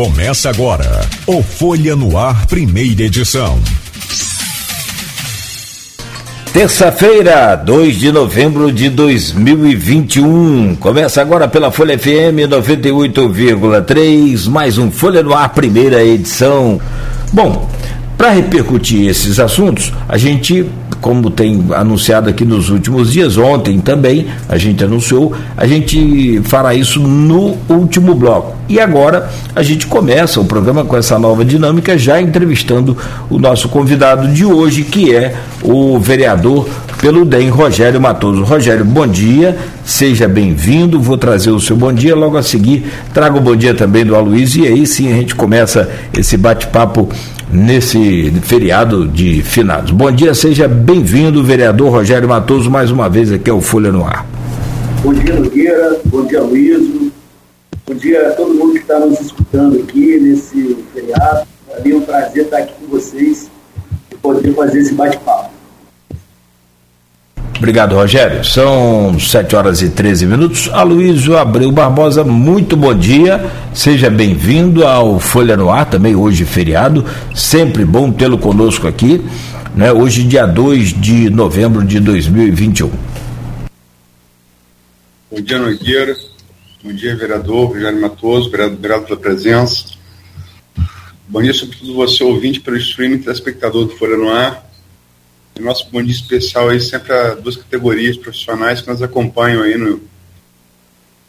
Começa agora o Folha no Ar, primeira edição. Terça-feira, 2 de novembro de 2021. Começa agora pela Folha FM 98,3, mais um Folha no Ar, primeira edição. Bom, para repercutir esses assuntos, a gente como tem anunciado aqui nos últimos dias, ontem também a gente anunciou, a gente fará isso no último bloco. E agora a gente começa o programa com essa nova dinâmica, já entrevistando o nosso convidado de hoje, que é o vereador pelo DEM, Rogério Matoso. Rogério, bom dia, seja bem-vindo. Vou trazer o seu bom dia, logo a seguir trago o bom dia também do Aloysio, e aí sim a gente começa esse bate-papo nesse feriado de finados. Bom dia, seja bem-vindo, vereador Rogério Matoso, mais uma vez aqui ao Folha no Ar. Bom dia, Nogueira, bom dia, Luiz, bom dia a todo mundo que está nos escutando aqui nesse feriado. Para mim é um prazer estar aqui com vocês e poder fazer esse bate-papo. Obrigado, Rogério. São 7 horas e 13 minutos. Aloysio Abreu Barbosa, muito bom dia. Seja bem-vindo ao Folha no Ar, também hoje feriado. Sempre bom tê-lo conosco aqui. Né? Hoje, dia 2 de novembro de 2021. Bom dia, Nogueira. Bom dia, vereador Rogério Matoso. Obrigado, obrigado pela presença. Bom dia, sobretudo você, ouvinte, pelo streaming, telespectador do Folha no Ar nosso bom dia especial aí sempre a duas categorias profissionais que nos acompanham aí no,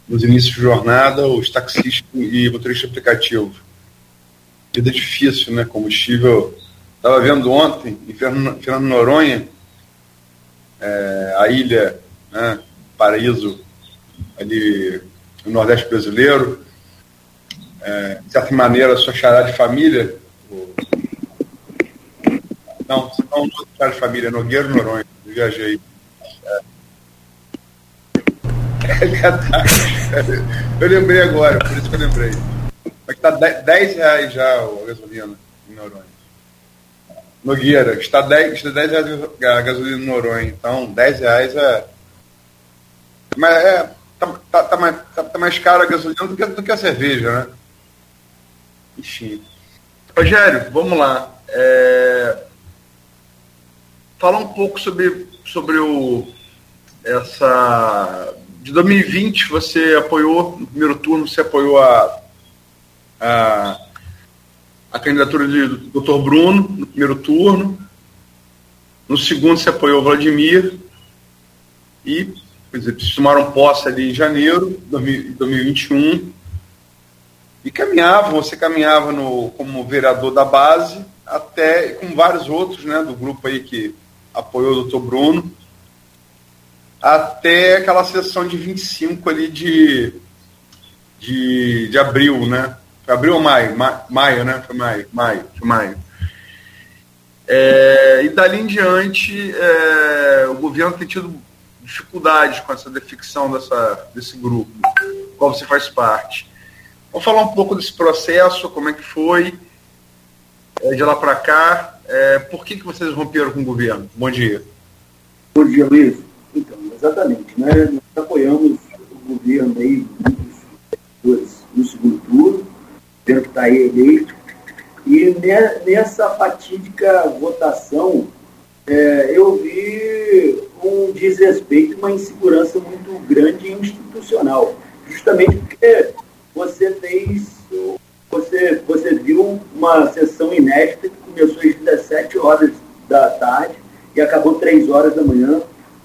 nos inícios de jornada, os taxistas e motorista aplicativo. Vida difícil, né? Combustível. Estava vendo ontem, em Fernando Noronha, é, a ilha, né, Paraíso, ali no Nordeste brasileiro, é, de certa maneira, sua chará de família, não, não não de família, Nogueira Noronha. Eu viajei. É. é. Eu lembrei agora, por isso que eu lembrei. Mas está 10 reais já a gasolina em Noronha. Nogueira, está 10, está 10 reais a gasolina em Noronha. Então, 10 reais é. Mas é. Tá, tá, tá, mais, tá, tá mais caro a gasolina do que, do que a cerveja, né? Enfim. Rogério, vamos lá. É, falar um pouco sobre, sobre o, essa. De 2020, você apoiou, no primeiro turno, você apoiou a, a, a candidatura do Dr. Bruno, no primeiro turno. No segundo, você apoiou Vladimir. E, por exemplo, tomaram posse ali em janeiro de 2021. E caminhava, você caminhava no, como vereador da base, até com vários outros, né, do grupo aí que apoiou o doutor Bruno, até aquela sessão de 25 ali de, de, de abril, né? Foi abril ou maio? Ma, maio, né? Foi maio, maio, foi maio. É, e dali em diante, é, o governo tem tido dificuldades com essa defecção dessa, desse grupo, qual você faz parte. Vamos falar um pouco desse processo, como é que foi, é, de lá para cá, é, por que, que vocês romperam com o governo? Bom dia. Bom dia, Luiz. Então, exatamente. Né? Nós apoiamos o governo aí, no segundo turno, o governo que está aí eleito. E nessa fatídica votação, é, eu vi um desrespeito, uma insegurança muito grande institucional. Justamente porque você fez, você, você viu uma sessão inédita começou às 17 horas da tarde e acabou 3 horas da manhã,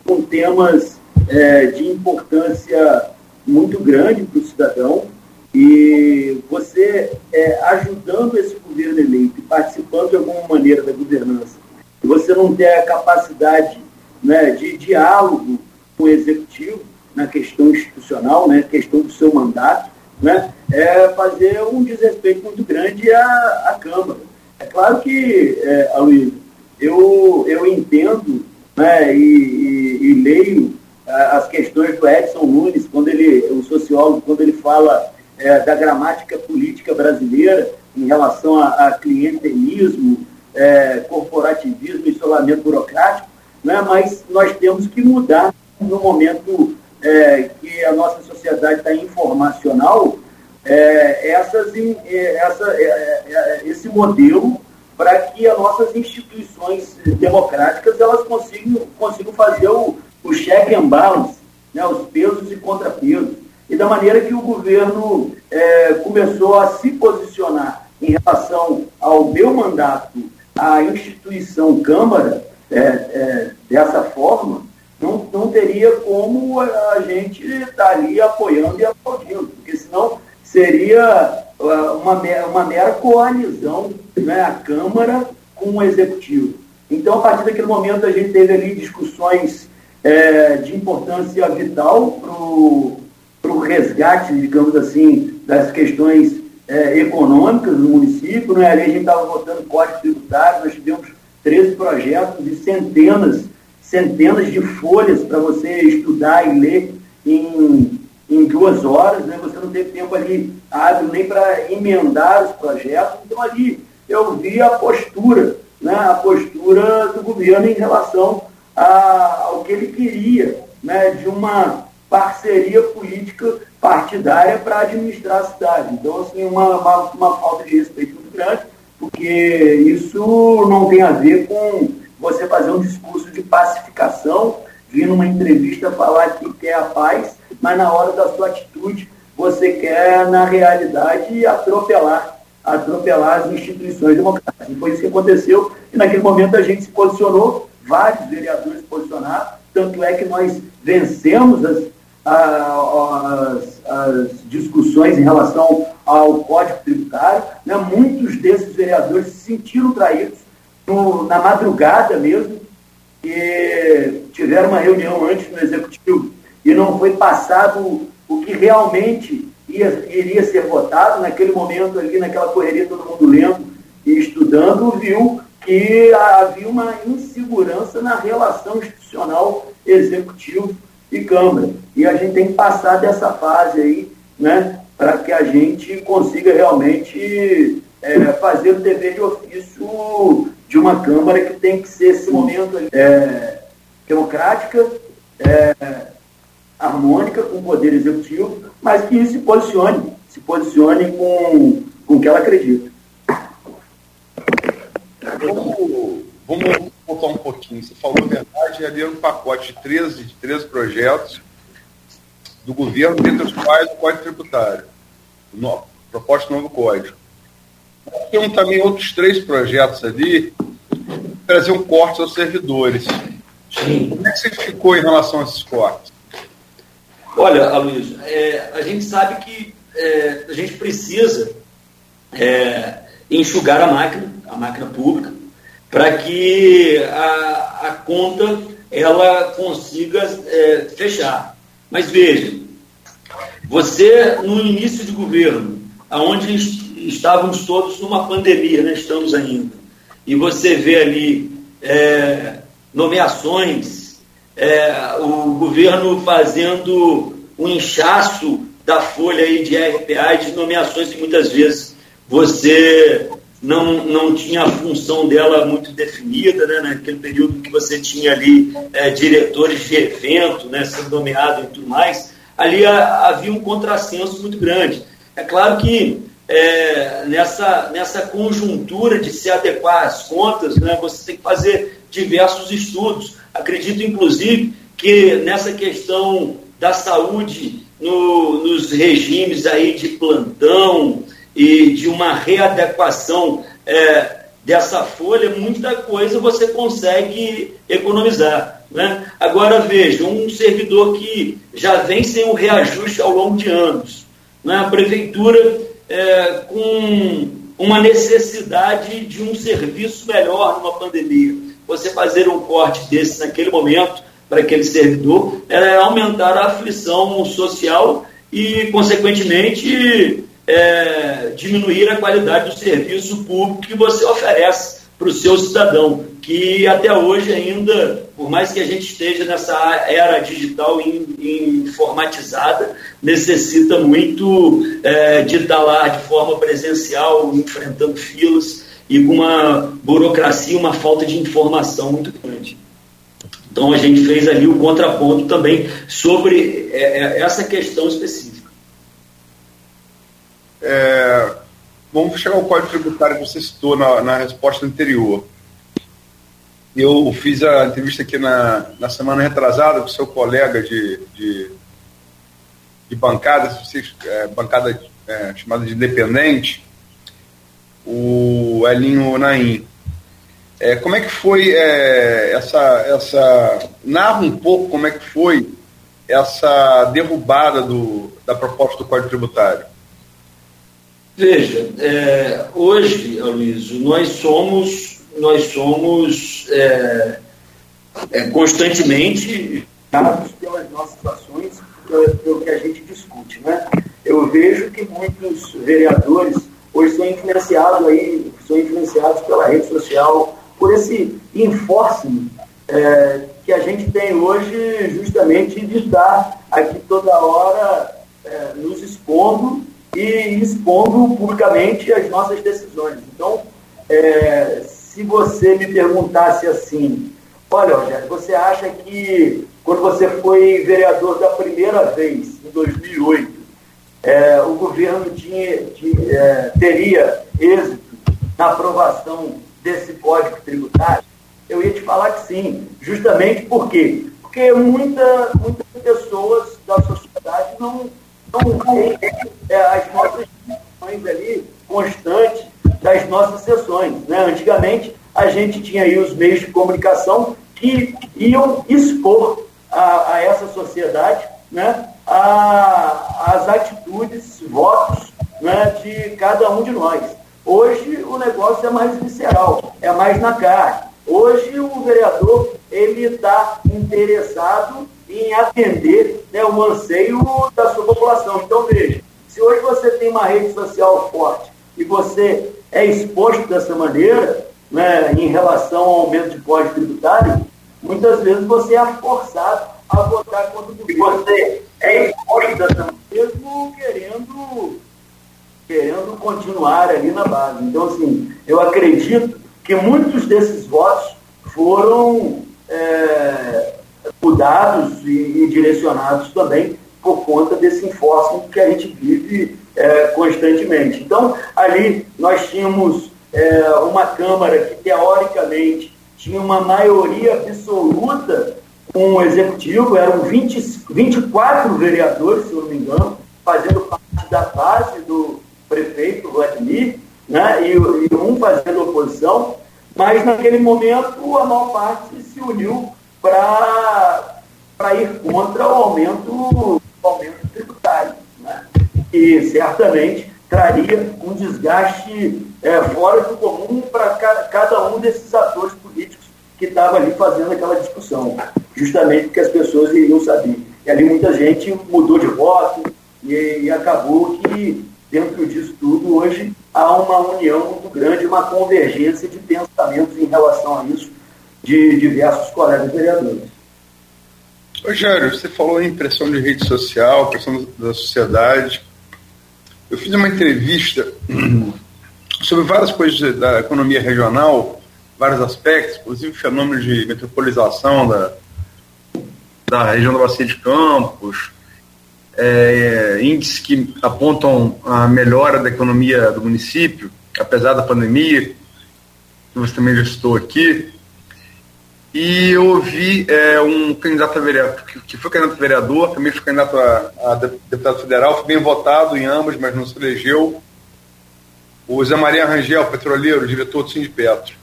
com temas é, de importância muito grande para o cidadão. E você é, ajudando esse governo eleito participando de alguma maneira da governança, e você não ter a capacidade né, de diálogo com o executivo na questão institucional, né, questão do seu mandato, né, é fazer um desrespeito muito grande à, à Câmara. É claro que, é, eu, eu entendo né, e, e, e leio as questões do Edson Nunes, quando ele, o sociólogo, quando ele fala é, da gramática política brasileira em relação a, a clientelismo, é, corporativismo, isolamento burocrático, né, mas nós temos que mudar no momento é, que a nossa sociedade está informacional, é, essas, essa, esse modelo para que as nossas instituições democráticas elas consigam, consigam fazer o, o check and balance, né, os pesos e contrapesos, e da maneira que o governo é, começou a se posicionar em relação ao meu mandato à instituição Câmara, é, é, dessa forma, não, não teria como a gente estar tá ali apoiando e aplaudindo, porque senão seria ah, uma, uma mera coalizão, né, a Câmara com o Executivo. Então, a partir daquele momento, a gente teve ali discussões é, de importância vital para o resgate, digamos assim, das questões é, econômicas do município. Né? Ali a gente estava votando código tributário, nós tivemos 13 projetos e centenas, centenas de folhas para você estudar e ler em, em duas horas, né? você não teve tempo ali hábil nem para emendar os projetos. Então ali eu vi a postura, né? a postura do governo em relação a, ao que ele queria, né? de uma parceria política partidária para administrar a cidade. Então, assim, uma, uma, uma falta de respeito muito grande porque isso não tem a ver com você fazer um discurso de pacificação, vir numa entrevista falar que quer a paz, mas na hora da sua atitude você quer, na realidade, atropelar, atropelar as instituições democráticas. E foi isso que aconteceu, e naquele momento a gente se posicionou, vários vereadores se posicionaram, tanto é que nós vencemos as, as, as discussões em relação ao Código Tributário. Né? Muitos desses vereadores se sentiram traídos no, na madrugada mesmo, e tiveram uma reunião antes no Executivo e não foi passado o que realmente ia, iria ser votado. Naquele momento, ali, naquela correria, todo mundo lendo e estudando, viu que havia uma insegurança na relação institucional executivo e Câmara. E a gente tem que passar dessa fase aí, né, para que a gente consiga realmente é, fazer o dever de ofício de uma Câmara que tem que ser esse momento é, democrática, é, harmônica com o Poder Executivo, mas que se posicione, se posicione com, com o que ela acredita. Vamos, vamos voltar um pouquinho. Você falou a verdade, ali era um pacote de 13, de 13 projetos do governo, dentre os quais o Código Tributário, no, proposta novo código. Tem também outros três projetos ali que traziam cortes aos servidores. Sim. Como é que você ficou em relação a esses cortes? Olha, Aloysio, é, a gente sabe que é, a gente precisa é, enxugar a máquina, a máquina pública, para que a, a conta ela consiga é, fechar. Mas veja, você no início de governo, aonde estávamos todos numa pandemia, né, estamos ainda, e você vê ali é, nomeações, é, o governo fazendo um inchaço da folha aí de RPA e de nomeações que muitas vezes você não, não tinha a função dela muito definida, né, naquele período que você tinha ali é, diretores de evento, né, sendo nomeado e tudo mais, ali a, havia um contrassenso muito grande. É claro que é, nessa, nessa conjuntura de se adequar às contas, né, você tem que fazer diversos estudos. Acredito, inclusive, que nessa questão da saúde, no, nos regimes aí de plantão, e de uma readequação é, dessa folha, muita coisa você consegue economizar. Né? Agora veja, um servidor que já vem sem um reajuste ao longo de anos, né? a prefeitura é, com uma necessidade de um serviço melhor numa pandemia. Você fazer um corte desse naquele momento para aquele servidor é aumentar a aflição social e, consequentemente, é, diminuir a qualidade do serviço público que você oferece para o seu cidadão, que até hoje ainda, por mais que a gente esteja nessa era digital informatizada, necessita muito é, de estar lá de forma presencial, enfrentando filas e com uma burocracia, uma falta de informação muito grande. Então a gente fez ali o contraponto também sobre é, é essa questão específica. é, vamos chegar ao código tributário que você citou na, na resposta anterior. Eu fiz a entrevista aqui na, na semana retrasada com seu colega de, de, de bancada, é, bancada é, chamada de independente, o Elinho Naim. É, como é que foi é, essa, essa. Narra um pouco como é que foi essa derrubada do, da proposta do Código Tributário. Veja, é, hoje, Aloysio, nós somos, nós somos é, é, constantemente pelas nossas ações, pelo que a gente discute. Né? Eu vejo que muitos vereadores hoje são influenciados aí, são influenciados pela rede social, por esse enforcement é, que a gente tem hoje justamente de estar aqui toda hora é, nos expondo e expondo publicamente as nossas decisões. Então, é, se você me perguntasse assim, olha, Rogério, você acha que quando você foi vereador da primeira vez, em 2008, é, o governo tinha, tinha, é, teria êxito na aprovação desse código tributário? Eu ia te falar que sim, justamente por quê? Porque muita, muitas pessoas da sociedade não, é, as nossas discussões ali constantes das nossas sessões. Né? Antigamente, a gente tinha aí os meios de comunicação que iam expor a, a essa sociedade né, a, as atitudes, votos né, de cada um de nós. Hoje o negócio é mais visceral, é mais na cara. Hoje o vereador ele está interessado em atender né, o anseio da sua população. Então veja, se hoje você tem uma rede social forte e você é exposto dessa maneira, né, em relação ao aumento de código tributário, muitas vezes você é forçado a votar contra o governo. Você é exposto dessa maneira, mesmo querendo, querendo continuar ali na base. Então, assim, eu acredito que muitos desses votos foram é, mudados e, e, direcionados também por conta desse enforcement que a gente vive é, constantemente. Então, ali nós tínhamos é, uma Câmara que, teoricamente, tinha uma maioria absoluta com o Executivo, eram 20, 24 vereadores, se eu não me engano, fazendo parte da base do prefeito Vladimir, né, e, e um fazendo oposição, mas naquele momento a maior parte se uniu para ir contra o aumento, o aumento tributário, né, e certamente traria um desgaste é, fora do comum para cada um desses atores políticos que estava ali fazendo aquela discussão, justamente porque as pessoas iriam saber. E ali muita gente mudou de voto e, e acabou que dentro disso tudo, hoje há uma união muito grande, uma convergência de pensamentos em relação a isso de diversos colegas vereadores. Rogério, você falou em pressão de rede social, pressão da sociedade. Eu fiz uma entrevista sobre várias coisas da economia regional, vários aspectos, inclusive fenômenos de metropolização da, da região da Bacia de Campos, é, índices que apontam a melhora da economia do município, apesar da pandemia, que você também já citou aqui. E eu ouvi é, um candidato a vereador, que foi candidato a vereador, também foi candidato a, a deputado federal, foi bem votado em ambos, mas não se elegeu. O Zé Maria Rangel, petroleiro, diretor do Sindipetro.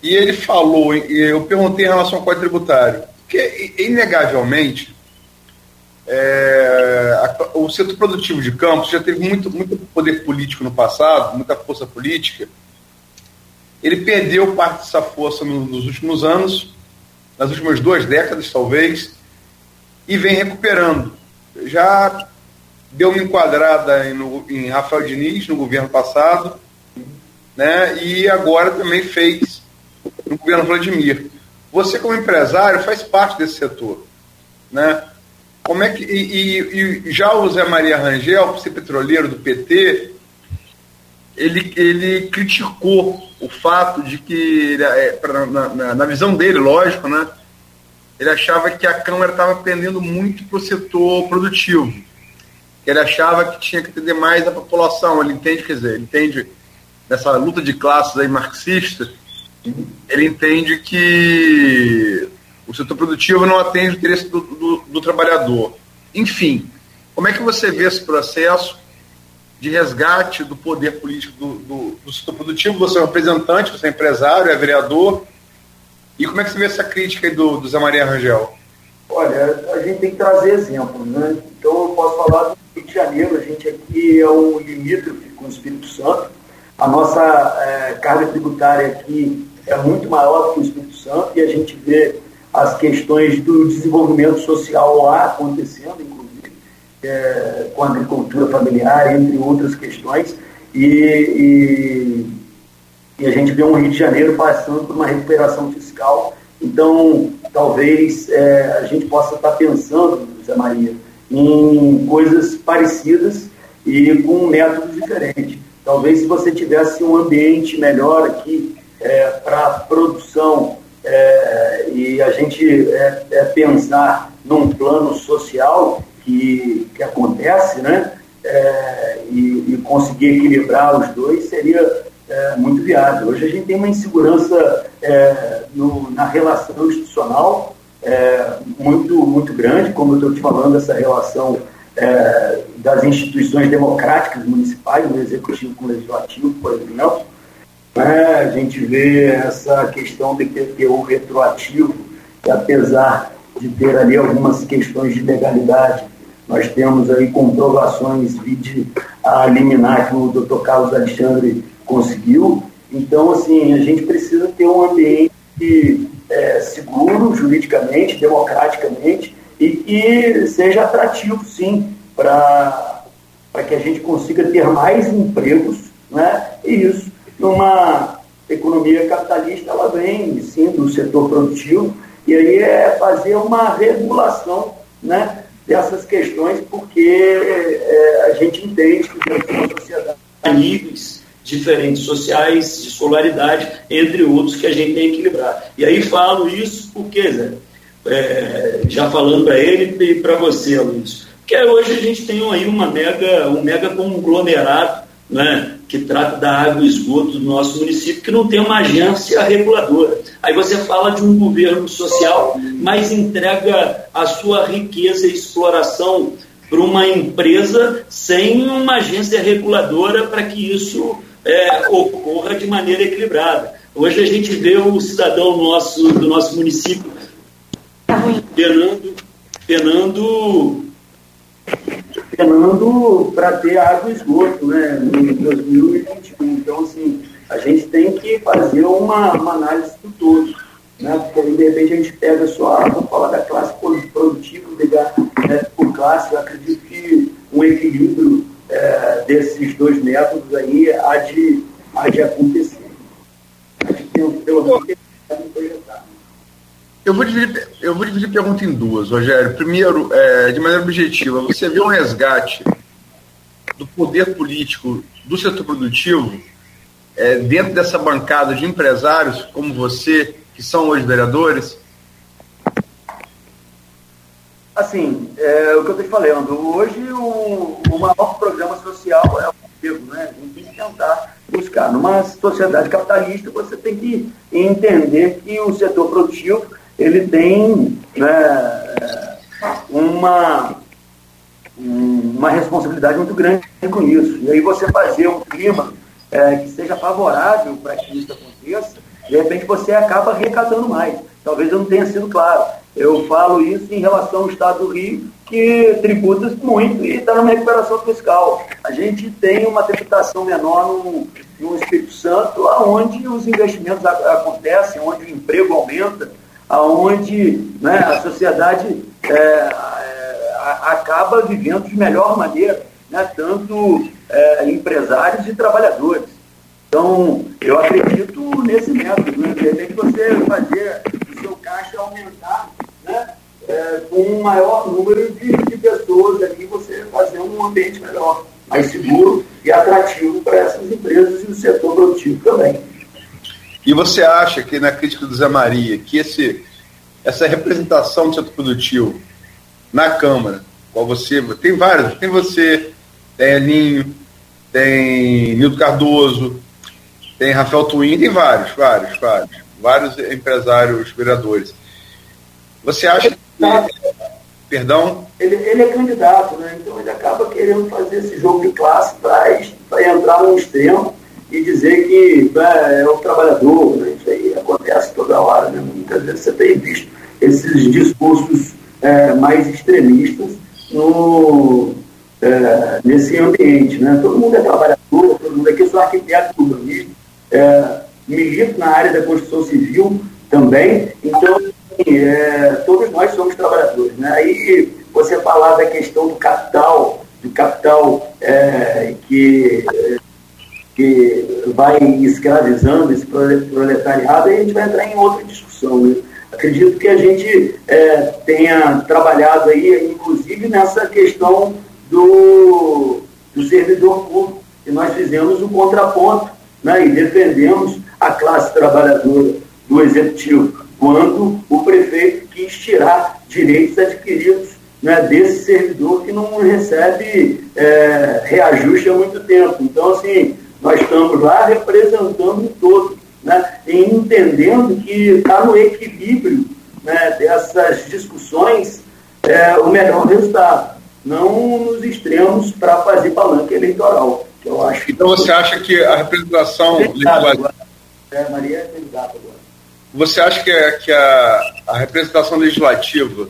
E ele falou, eu perguntei em relação ao código tributário, que inegavelmente é, a, o setor produtivo de Campos já teve muito, muito poder político no passado, muita força política. Ele perdeu parte dessa força no, nos últimos anos, nas últimas duas décadas, talvez, e vem recuperando. Já deu uma enquadrada em, no, em Rafael Diniz no governo passado, né, e agora também fez no governo Vladimir. Você, como empresário, faz parte desse setor. Né? Como é que. E, e, e já o Zé Maria Rangel, ser petroleiro do PT, ele, ele criticou o fato de que, é, na, na, na, visão dele, lógico, né? Ele achava que a Câmara estava pendendo muito para o setor produtivo. ele achava que tinha que atender mais a população. Ele entende, quer dizer, ele entende nessa luta de classes aí marxista, ele entende que o setor produtivo não atende o interesse do, do, do trabalhador. Enfim, como é que você vê esse processo de resgate do poder político do, do, do, setor produtivo? Você é um representante, você é empresário, é vereador. E como é que você vê essa crítica aí do, do Zé Maria Rangel? Olha, a gente tem que trazer exemplos, né? Então eu posso falar do Rio de Janeiro, a gente aqui é o limítrofe com o Espírito Santo. A nossa é, carga tributária aqui é muito maior do que o Espírito Santo e a gente vê as questões do desenvolvimento social lá acontecendo, inclusive, é, com a agricultura familiar, entre outras questões. E, e, e, a gente vê um Rio de Janeiro passando por uma recuperação fiscal. Então, talvez é, a gente possa estar pensando, Zé Maria, em coisas parecidas e com métodos diferentes. Talvez se você tivesse um ambiente melhor aqui é, para produção é, e a gente é, é, pensar num plano social que, que acontece, né? É, e, e, conseguir equilibrar os dois seria é, muito viável. Hoje a gente tem uma insegurança no, na relação institucional muito, muito grande, como eu estou te falando, essa relação das instituições democráticas municipais, no executivo com o legislativo, por exemplo, né? A gente vê essa questão de ter o retroativo, que apesar de ter ali algumas questões de legalidade, nós temos aí comprovações vide a liminar que o doutor Carlos Alexandre conseguiu. Então, assim, a gente precisa ter um ambiente é, seguro juridicamente, democraticamente, e que seja atrativo, sim, para que a gente consiga ter mais empregos, né? e isso numa economia capitalista, ela vem, sim, do setor produtivo, e aí é fazer uma regulação né, dessas questões, porque é, a gente entende que de uma sociedade níveis diferentes sociais, de escolaridade, entre outros, que a gente tem que equilibrar. E aí falo isso porque, Zé, é, já falando para ele e para você, Luiz, porque hoje a gente tem aí uma mega, um mega conglomerado né, que trata da água e esgoto do nosso município, que não tem uma agência reguladora. Aí você fala de um governo social, mas entrega a sua riqueza e exploração para uma empresa sem uma agência reguladora para que isso é, ocorra de maneira equilibrada. Hoje a gente vê o cidadão nosso, do nosso município penando, penando penando para ter água e esgoto né, em 2021. Então, assim, a gente tem que fazer uma, uma análise do todo. Né, porque aí, de repente, a gente pega só, vamos falar da classe produtiva, ligar né, por classe. Eu acredito que um equilíbrio é, desses dois métodos aí há de, há de acontecer. Acho que tem, pelo menos tem que projetar. Eu vou dividir, eu vou dividir a pergunta em duas, Rogério. Primeiro, é, de maneira objetiva, você vê um resgate do poder político do setor produtivo é, dentro dessa bancada de empresários como você, que são hoje vereadores? Assim, é, o que eu te falando, hoje o, o maior programa social é o emprego, né? A gente tem que tentar buscar. Numa sociedade capitalista, você tem que entender que o setor produtivo ele tem né, uma, uma responsabilidade muito grande com isso. E aí você fazer um clima é, que seja favorável para que isso aconteça, de repente você acaba arrecadando mais. Talvez eu não tenha sido claro. Eu falo isso em relação ao Estado do Rio, que tributa muito e está numa recuperação fiscal. A gente tem uma tributação menor no, no Espírito Santo, onde os investimentos acontecem, onde o emprego aumenta, aonde né, a sociedade é, é, acaba vivendo de melhor maneira, né, tanto é, empresários e trabalhadores. Então, eu acredito nesse método, né? de você fazer o seu caixa aumentar né, é, com um maior número de, de pessoas ali, você fazer um ambiente melhor, mais seguro e atrativo para essas empresas e o setor produtivo também. E você acha que na crítica do Zé Maria, que esse, essa representação do setor produtivo na Câmara qual você. Tem vários, tem você, tem Elinho, tem Nildo Cardoso, tem Rafael Twin, tem vários, vários, vários, vários empresários vereadores. Você acha que. Perdão? Ele, ele é candidato, né? Então ele acaba querendo fazer esse jogo de classe para entrar no extremo e dizer que é, é o trabalhador. Né? Isso aí acontece toda hora, né? Muitas vezes você tem visto esses discursos é, mais extremistas no, é, nesse ambiente. Né? Todo mundo é trabalhador, todo mundo aqui, eu sou arquiteto urbanista, é, milito na área da construção civil também, então assim, é, todos nós somos trabalhadores. Né? Aí você falar da questão do capital, do capital é, que, que vai escravizando esse proletariado, aí a gente vai entrar em outra discussão. Né? Acredito que a gente é, tenha trabalhado aí, inclusive nessa questão do, do servidor público, que nós fizemos um contraponto né, e defendemos a classe trabalhadora do executivo, quando o prefeito quis tirar direitos adquiridos né, desse servidor que não recebe é, reajuste há muito tempo. Então, assim, nós estamos lá representando todo, né, e entendendo que está no equilíbrio né, dessas discussões é, o melhor resultado não nos extremos para fazer palanque eleitoral. Que eu acho então você acha que a representação legislativa. É, Maria é candidata agora. Você acha que, a, que a, a representação legislativa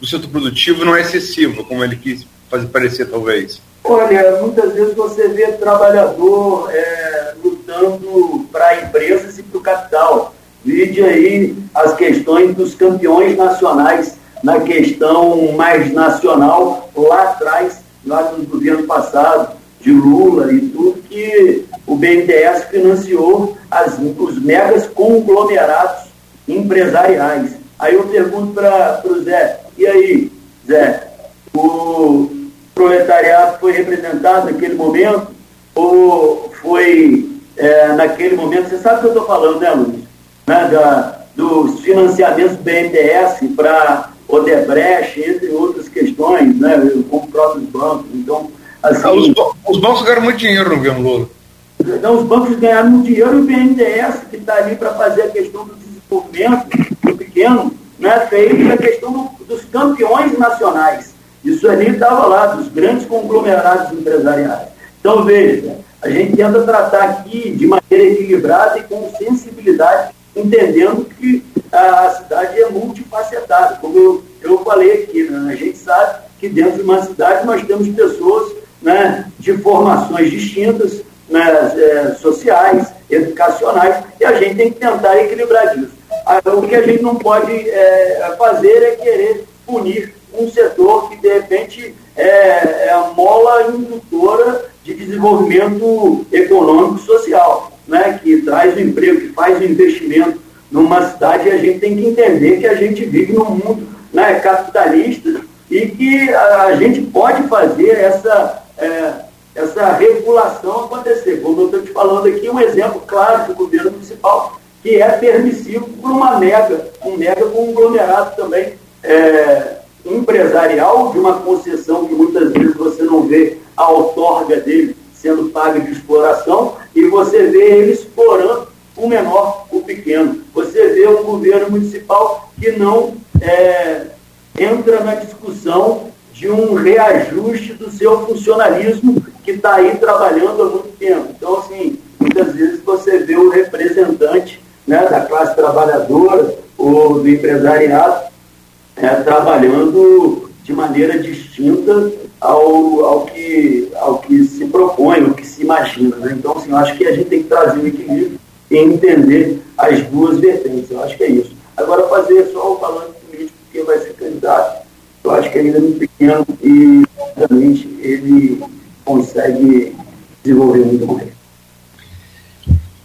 do setor produtivo não é excessiva, como ele quis fazer parecer, talvez? Olha, muitas vezes você vê trabalhador é, lutando para empresas e para o capital. Vide aí as questões dos campeões nacionais na questão mais nacional, lá atrás, lá no governo passado, de Lula e tudo, que o BNDES financiou as, os megas conglomerados empresariais. Aí eu pergunto para o Zé, e aí, Zé, o proletariado foi representado naquele momento ou foi é, naquele momento, você sabe o que eu estou falando, né, Luiz? Né, da, dos financiamentos do BNDES para Odebrecht, entre outras questões, né, como próprios bancos. Então, assim, ah, os, os, bancos ganharam muito dinheiro no governo Lula. Então, os bancos ganharam muito dinheiro e o BNDES, que está ali para fazer a questão do desenvolvimento do pequeno, né, fez a questão do, dos campeões nacionais. Isso ali estava lá, dos grandes conglomerados empresariais. Então, veja, a gente tenta tratar aqui de maneira equilibrada e com sensibilidade, entendendo que a cidade é multifacetada. Como eu, eu falei aqui, né? a gente sabe que dentro de uma cidade nós temos pessoas né, de formações distintas, né, é, sociais, educacionais, e a gente tem que tentar equilibrar isso. O que a gente não pode é, fazer é querer punir um setor que, de repente, é, é a mola indutora de desenvolvimento econômico e social, né, que traz o emprego, que faz o investimento numa cidade, a gente tem que entender que a gente vive num mundo né, capitalista e que a, a gente pode fazer essa, é, essa regulação acontecer. Como eu estou te falando aqui, um exemplo claro do governo municipal, que é permissivo por uma mega, um mega conglomerado também é, empresarial, de uma concessão que muitas vezes você não vê a outorga dele sendo paga de exploração, e você vê ele explorando o menor, o pequeno. Você vê um governo municipal que não é, entra na discussão de um reajuste do seu funcionalismo que está aí trabalhando há muito tempo. Então, assim, muitas vezes você vê o representante né, da classe trabalhadora ou do empresariado é, trabalhando de maneira distinta ao, ao, que, ao que se propõe, ao que se imagina. Né? Então, assim, eu acho que a gente tem que trazer um equilíbrio e entender as duas vertentes. Eu acho que é isso. Agora, fazer só o falando político que vai ser candidato, eu acho que ainda é muito pequeno e, obviamente, ele consegue desenvolver muito mais.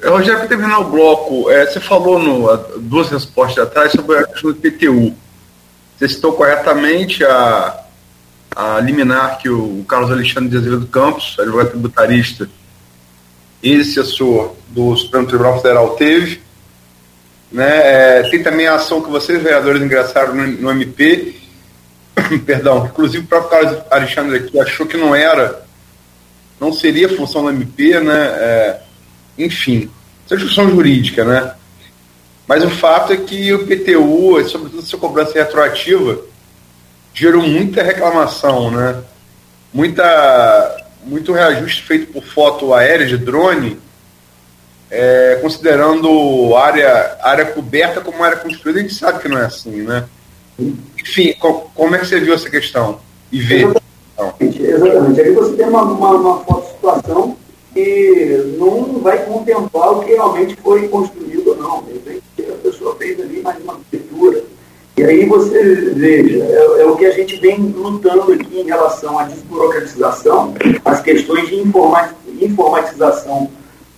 É, Rogério, para terminar o bloco, é, você falou no, duas respostas atrás sobre a questão do PTU. Você citou corretamente a, a liminar que o Carlos Alexandre de Azevedo Campos, advogado tributarista, ex-assessor do Supremo Tribunal Federal teve. Né? É, tem também a ação que vocês, vereadores, ingressaram no, no MP, perdão, inclusive o próprio Carlos Alexandre aqui achou que não era, não seria função da MP, né? É, enfim, essa discussão jurídica, né? Mas o fato é que o PTU, sobretudo sua cobrança retroativa, gerou muita reclamação, né? Muita, muito reajuste feito por foto aérea de drone, é, considerando área, área coberta como área construída, a gente sabe que não é assim, né? Enfim, como é que você viu essa questão? E vê? Exatamente, exatamente. Aí você tem uma, uma, uma foto situação que não vai contemplar o que realmente foi construído ou não. Repente, a pessoa fez ali mais uma arquitetura. E aí você veja, é, é, o que a gente vem lutando aqui em relação à desburocratização, as questões de informatização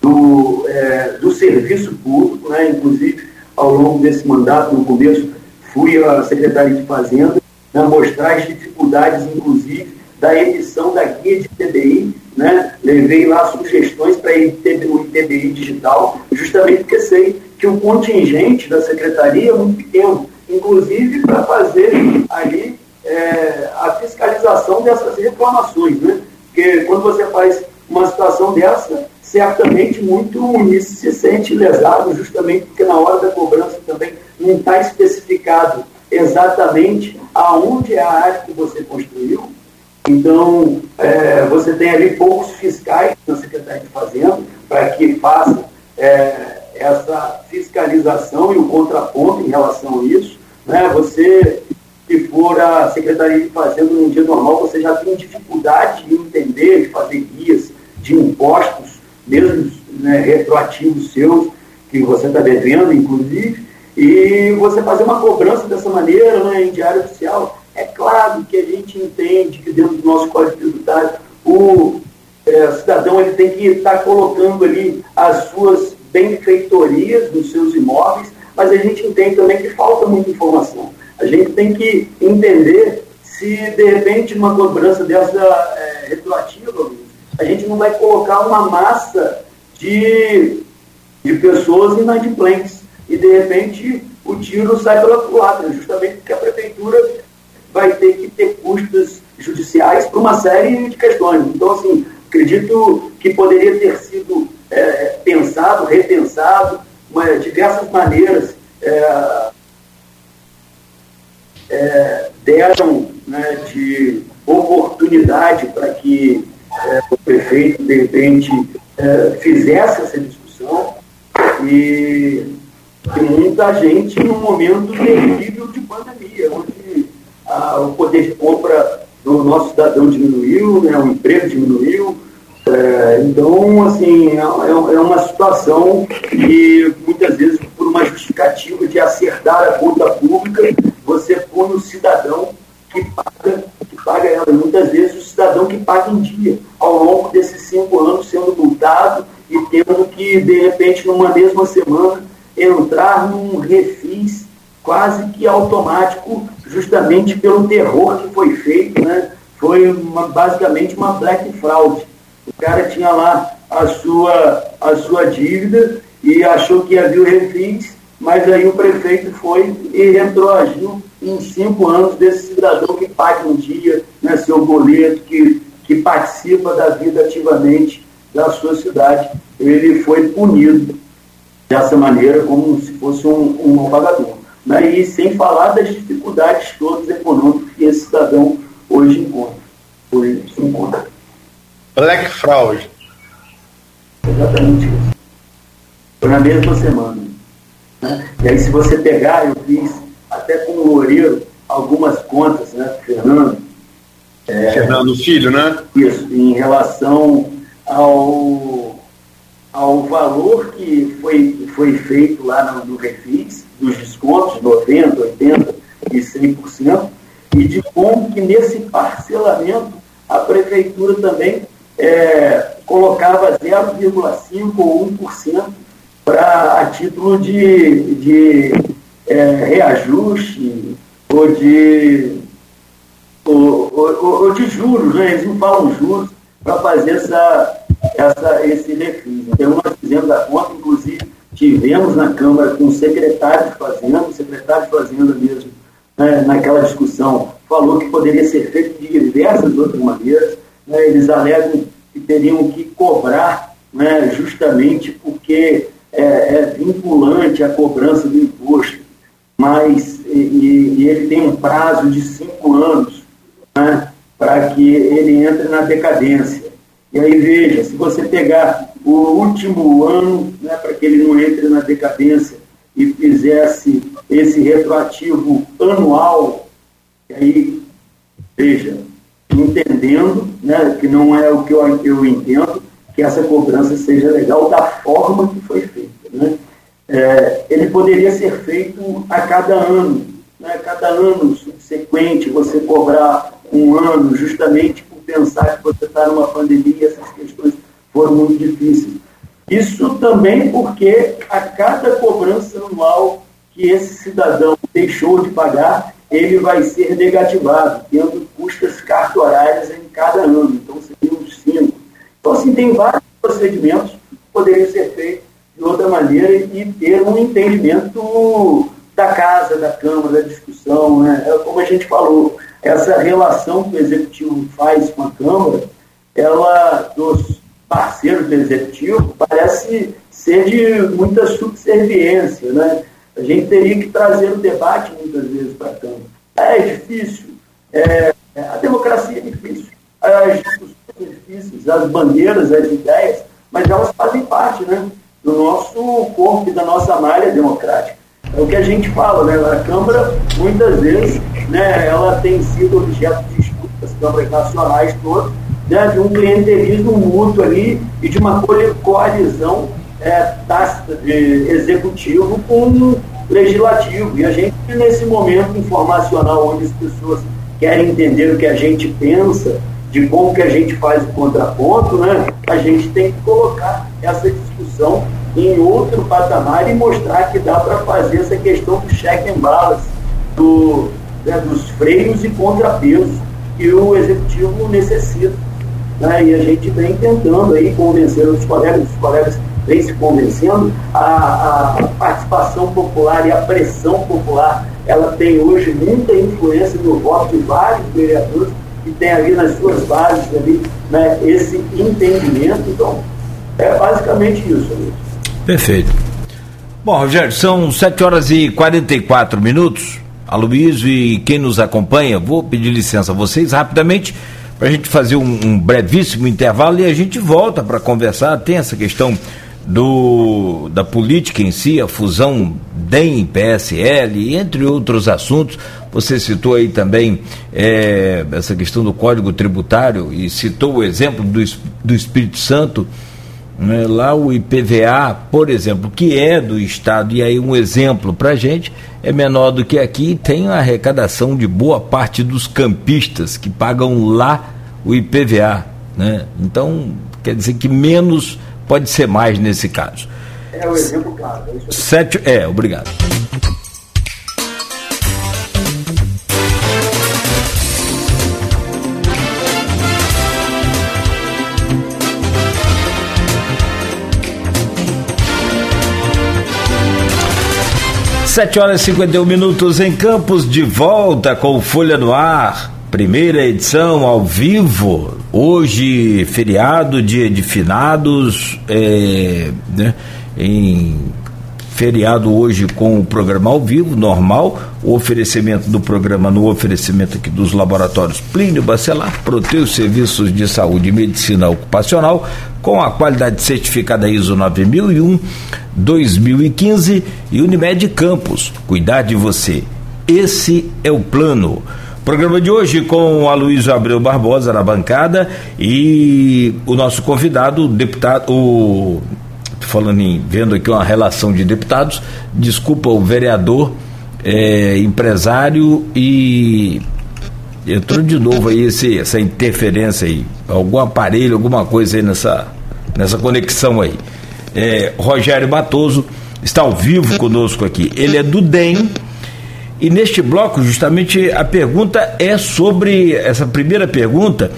do, é, do serviço público, né? inclusive ao longo desse mandato, no começo, fui à Secretaria de Fazenda né, mostrar as dificuldades, inclusive, da emissão da guia de TBI, né? levei lá sugestões para o ITBI digital, justamente porque sei que o contingente da secretaria é muito pequeno, inclusive para fazer ali é, a fiscalização dessas reclamações. Né? Porque quando você faz uma situação dessa, certamente muito munícipe se sente lesado, justamente porque na hora da cobrança também não está especificado exatamente aonde é a área que você construiu. Então, é, você tem ali poucos fiscais na Secretaria de Fazenda para que faça é, essa fiscalização e o contraponto em relação a isso. Né? Você, se for a Secretaria de Fazenda num dia normal, você já tem dificuldade de entender, de fazer guias de impostos, mesmo né, retroativos seus, que você está devendo, inclusive, e você fazer uma cobrança dessa maneira né, em diário oficial, é claro que a gente entende que dentro do nosso código tributário o é, cidadão ele tem que estar colocando ali as suas benfeitorias nos seus imóveis, mas a gente entende também que falta muita informação. A gente tem que entender se de repente uma cobrança dessa é, retroativa, a gente não vai colocar uma massa de, de pessoas inadimplentes e de repente o tiro sai pela culatra, justamente porque a prefeitura vai ter que ter custos judiciais para uma série de questões. Então, assim, acredito que poderia ter sido é, pensado, repensado, uma, diversas maneiras é, é, deram né, de oportunidade para que é, o prefeito, de repente, é, fizesse essa discussão e tem muita gente num momento terrível de pandemia, o poder de compra do nosso cidadão diminuiu, né, o emprego diminuiu. É, então, assim, é, é, é uma situação que muitas vezes, por uma justificativa de acertar a conta pública, você põe o cidadão que paga, que paga ela. Muitas vezes o cidadão que paga em dia, ao longo desses cinco anos sendo multado e tendo que, de repente, numa mesma semana, entrar num refis quase que automático, justamente pelo terror que foi feito, né? Foi uma, basicamente uma black fraud. O cara tinha lá a sua, a sua dívida e achou que havia o refis, mas aí o prefeito foi e retroagiu em cinco anos desse cidadão que paga um dia, né, seu boleto, que, que participa da vida ativamente da sua cidade. Ele foi punido dessa maneira, como se fosse um, um pagador. Né? E sem falar das dificuldades todas econômicas que esse cidadão hoje encontra. Hoje se encontra. Black Fraud. Exatamente isso. Foi na mesma semana. Né? E aí, se você pegar, eu fiz até com o Loureiro algumas contas, né, Fernando. É, Fernando Filho, né? Isso, em relação ao ao valor que foi, foi feito lá no, no Refis, dos descontos, 90%, 80% e 100%, e de como que nesse parcelamento a prefeitura também é, colocava 0,5% ou 1% para a título de, de é, reajuste ou de, ou, ou, ou de juros, né? eles não falam juros, para fazer essa, essa, esse refis. Então, nós fizemos a conta, inclusive, tivemos na Câmara com o secretário de Fazenda, o secretário de Fazenda mesmo, né, naquela discussão, falou que poderia ser feito de diversas outras maneiras. Né? Eles alegam que teriam que cobrar né, justamente porque é, é, vinculante a cobrança do imposto, mas e, e ele tem um prazo de cinco anos né, para que ele entre na decadência. E aí veja, se você pegar o último ano, né, para que ele não entre na decadência e fizesse esse retroativo anual, e aí, veja, entendendo, né, que não é o que eu, eu entendo, que essa cobrança seja legal da forma que foi feita. Né? É, ele poderia ser feito a cada ano, né? cada ano subsequente você cobrar um ano, justamente por pensar que você está numa pandemia, essas questões foram muito difíceis. Isso também porque a cada cobrança anual que esse cidadão deixou de pagar, ele vai ser negativado, tendo custas cartorárias em cada ano. Então, seriam uns cinco. Então, assim, tem vários procedimentos que poderiam ser feitos de outra maneira e ter um entendimento da casa, da Câmara, da discussão. Né? É como a gente falou, essa relação que o Executivo faz com a Câmara, ela, dos parceiros do Executivo, parece ser de muita subserviência. Né? A gente teria que trazer o debate muitas vezes para a Câmara. É difícil, é, a democracia é difícil, as discussões são difíceis, as bandeiras, as ideias, mas elas fazem parte né, do nosso corpo e da nossa malha democrática. É o que a gente fala, né? A Câmara, muitas vezes, né, ela tem sido objeto de das câmaras nacionais todas, né, de um clientelismo mútuo ali e de uma coalizão é, tácita de executivo com legislativo. E a gente, nesse momento informacional, onde as pessoas querem entender o que a gente pensa, de como que a gente faz o contraponto, né, a gente tem que colocar essa discussão em outro patamar e mostrar que dá para fazer essa questão do check and balance, do, né, dos freios e contrapesos que o executivo necessita. Né, e a gente vem tentando aí convencer os colegas, os colegas vêm se convencendo, a, a participação popular e a pressão popular, ela tem hoje muita influência no voto de vários vereadores que tem ali nas suas bases ali, né, esse entendimento. Então, é basicamente isso. Amigo. Perfeito. Bom, Rogério, são 7 horas e 44 minutos. Aloysio e quem nos acompanha, vou pedir licença a vocês rapidamente para a gente fazer um, um, brevíssimo intervalo e a gente volta para conversar. Tem essa questão do, da política em si, a fusão DEM, PSL, entre outros assuntos. Você citou aí também é, essa questão do Código Tributário e citou o exemplo do, do Espírito Santo. Né? Lá o IPVA, por exemplo, que é do Estado, e aí um exemplo para a gente, é menor do que aqui, tem a arrecadação de boa parte dos campistas que pagam lá o IPVA. Né? Então, quer dizer que menos pode ser mais nesse caso. É o exemplo claro. É, Sete, é obrigado. Sete horas e 51 minutos em Campos, de volta com Folha no Ar, primeira edição ao vivo. Hoje, feriado, dia de finados, é, né, em feriado hoje com o programa ao vivo, normal, o oferecimento do programa no oferecimento aqui dos laboratórios Plínio Bacelar, Proteus Serviços de Saúde e Medicina Ocupacional, com a qualidade certificada ISO 9001 2015 e Unimed Campos, cuidar de você. Esse é o plano. Programa de hoje com a Luísa Abreu Barbosa na bancada e o nosso convidado, o deputado, o falando em vendo aqui uma relação de deputados, desculpa o vereador, é, empresário e entrou de novo aí esse, essa interferência aí, algum aparelho, alguma coisa aí nessa, nessa conexão aí. É, Rogério Matoso está ao vivo conosco aqui. Ele é do DEM. E neste bloco, justamente, a pergunta é sobre. Essa primeira pergunta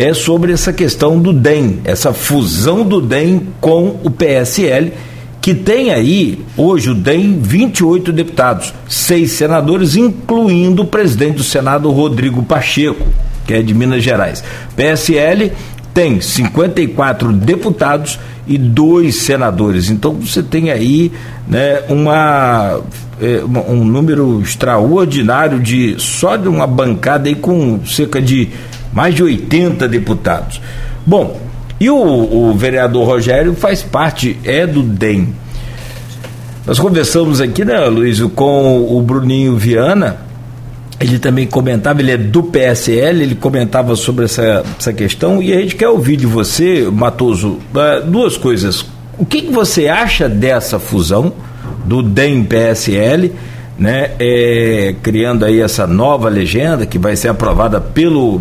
é sobre essa questão do DEM, essa fusão do DEM com o PSL, que tem aí, hoje o DEM, 28 deputados, seis senadores, incluindo o presidente do Senado, Rodrigo Pacheco, que é de Minas Gerais. PSL tem 54 deputados e dois senadores. Então você tem aí né, uma, é, um número extraordinário de só de uma bancada aí com cerca de mais de 80 deputados. Bom, e o, o vereador Rogério faz parte, é do DEM. Nós conversamos aqui, né, Luiz, com o Bruninho Viana, ele também comentava, ele é do PSL, ele comentava sobre essa, essa questão e a gente quer ouvir de você, Matoso, ah, duas coisas. O que, que você acha dessa fusão do DEM-PSL, né, é, criando aí essa nova legenda que vai ser aprovada pelo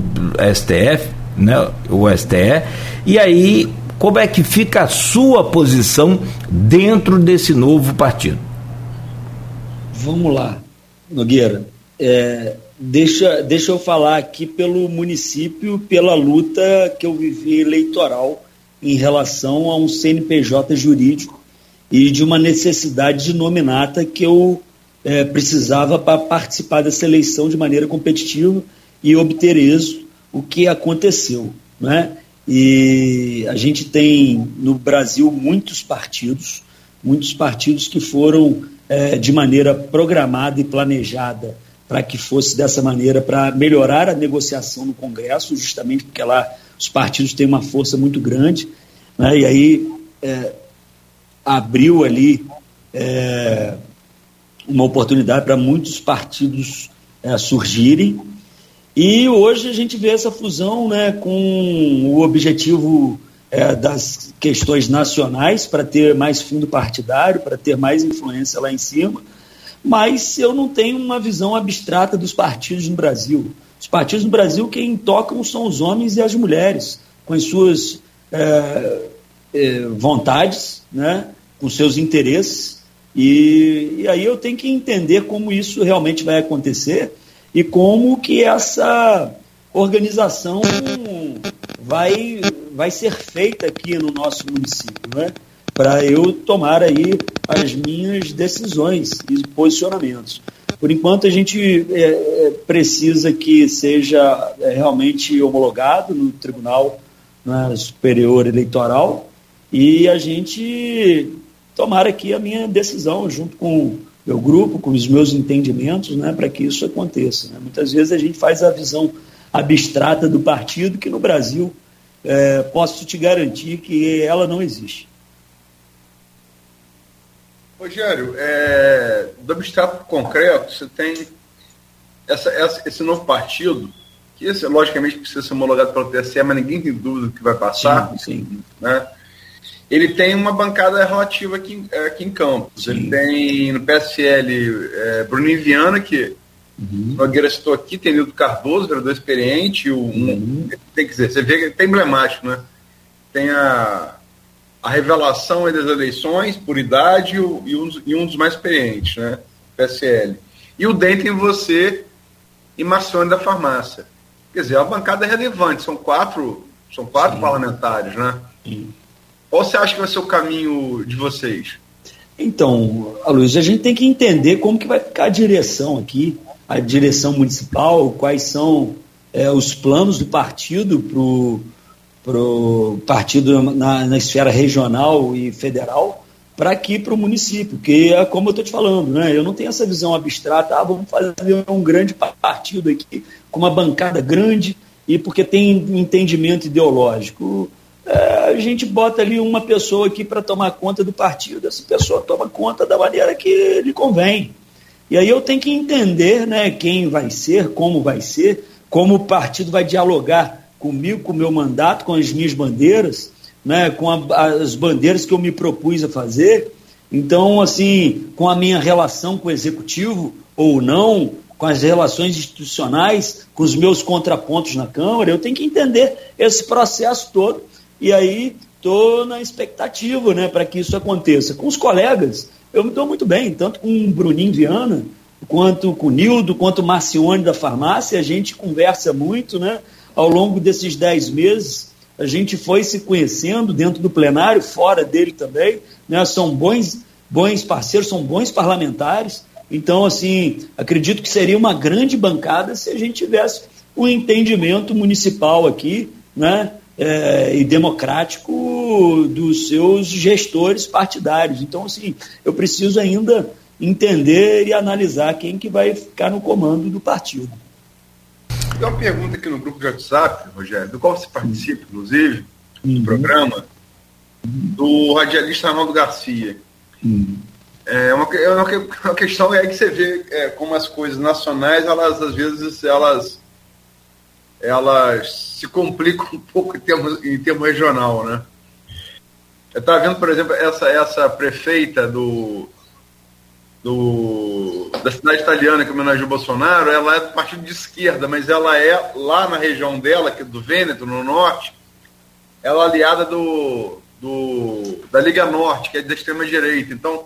STF, né, o STE. E aí, como é que fica a sua posição dentro desse novo partido? Vamos lá, Nogueira. É, deixa, deixa eu falar aqui pelo município, pela luta que eu vivi eleitoral em relação a um CNPJ jurídico e de uma necessidade de nominata que eu é, precisava para participar dessa eleição de maneira competitiva e obter êxito o que aconteceu. Né? E a gente tem no Brasil muitos partidos, muitos partidos que foram é, de maneira programada e planejada para que fosse dessa maneira, para melhorar a negociação no Congresso, justamente porque lá os partidos têm uma força muito grande, né? e aí é, abriu ali é, uma oportunidade para muitos partidos é, surgirem, e hoje a gente vê essa fusão né, com o objetivo é, das questões nacionais para ter mais fundo partidário, para ter mais influência lá em cima, mas eu não tenho uma visão abstrata dos partidos no Brasil. Os partidos no Brasil, quem tocam são os homens e as mulheres, com as suas é, vontades, né, com seus interesses, e, e aí eu tenho que entender como isso realmente vai acontecer e como que essa organização vai, vai ser feita aqui no nosso município, né? para eu tomar aí as minhas decisões e posicionamentos. Por enquanto, a gente é, é precisa que seja é, realmente homologado no Tribunal né, Superior Eleitoral e a gente tomar aqui a minha decisão junto com meu grupo, com os meus entendimentos, né, para que isso aconteça. Né? Muitas vezes a gente faz a visão abstrata do partido, que no Brasil é, posso te garantir que ela não existe. Rogério, é, do abstrato concreto, você tem essa, essa, esse novo partido, que esse, logicamente precisa ser homologado pelo TSE, mas ninguém tem dúvida do que vai passar. Sim, sim. Né? Ele tem uma bancada relativa aqui, é, aqui em Campos. Sim. Ele tem no PSL é, Bruninho Viana, que uhum. Nogueira citou aqui, tem Nildo Cardoso, vereador experiente, o, um, uhum. tem que dizer, você vê que ele tem emblemático, né? Tem a, a revelação das eleições por idade e, um, e um dos mais experientes, né? PSL. E o DEM tem você e Marcione da farmácia. Quer dizer, a bancada é relevante, são quatro, são quatro Sim. parlamentares, né? Sim. Qual você acha que vai ser o caminho de vocês? Então, Aloysio, a gente tem que entender como que vai ficar a direção aqui, a direção municipal, quais são é, os planos do partido para o partido na, na, esfera regional e federal para aqui para o município, que é como eu estou te falando, né? eu não tenho essa visão abstrata, ah, vamos fazer um grande partido aqui, com uma bancada grande, e porque tem entendimento ideológico a gente bota ali uma pessoa aqui para tomar conta do partido, essa pessoa toma conta da maneira que lhe convém. E aí eu tenho que entender né, quem vai ser, como vai ser, como o partido vai dialogar comigo, com o meu mandato, com as minhas bandeiras, né, com a, as bandeiras que eu me propus a fazer. Então, assim, com a minha relação com o executivo ou não, com as relações institucionais, com os meus contrapontos na Câmara, eu tenho que entender esse processo todo e aí estou na expectativa né, para que isso aconteça. Com os colegas, eu me dou muito bem, tanto com o Bruninho Viana, quanto com o Nildo, quanto o Marcione da farmácia, a gente conversa muito, né? Ao longo desses dez meses, a gente foi se conhecendo dentro do plenário, fora dele também, né? são bons, bons parceiros, são bons parlamentares, então, assim, acredito que seria uma grande bancada se a gente tivesse um entendimento municipal aqui, né? É, e democrático dos seus gestores partidários. Então, assim, eu preciso ainda entender e analisar quem que vai ficar no comando do partido. Tem uma pergunta aqui no grupo de WhatsApp, Rogério, do qual você participa, inclusive, uhum. do programa, do radialista Arnaldo Garcia. Uhum. É uma, é uma, uma, questão é que você vê é, como as coisas nacionais, elas às vezes elas, elas se complicam um pouco em termos, em termos regional, né? Eu estava vendo, por exemplo, essa, essa prefeita do, do, da cidade italiana que homenageou o Bolsonaro, ela é do partido de esquerda, mas ela é lá na região dela, que é do Vêneto, no norte, ela é aliada do, do, da Liga Norte, que é da extrema direita. Então,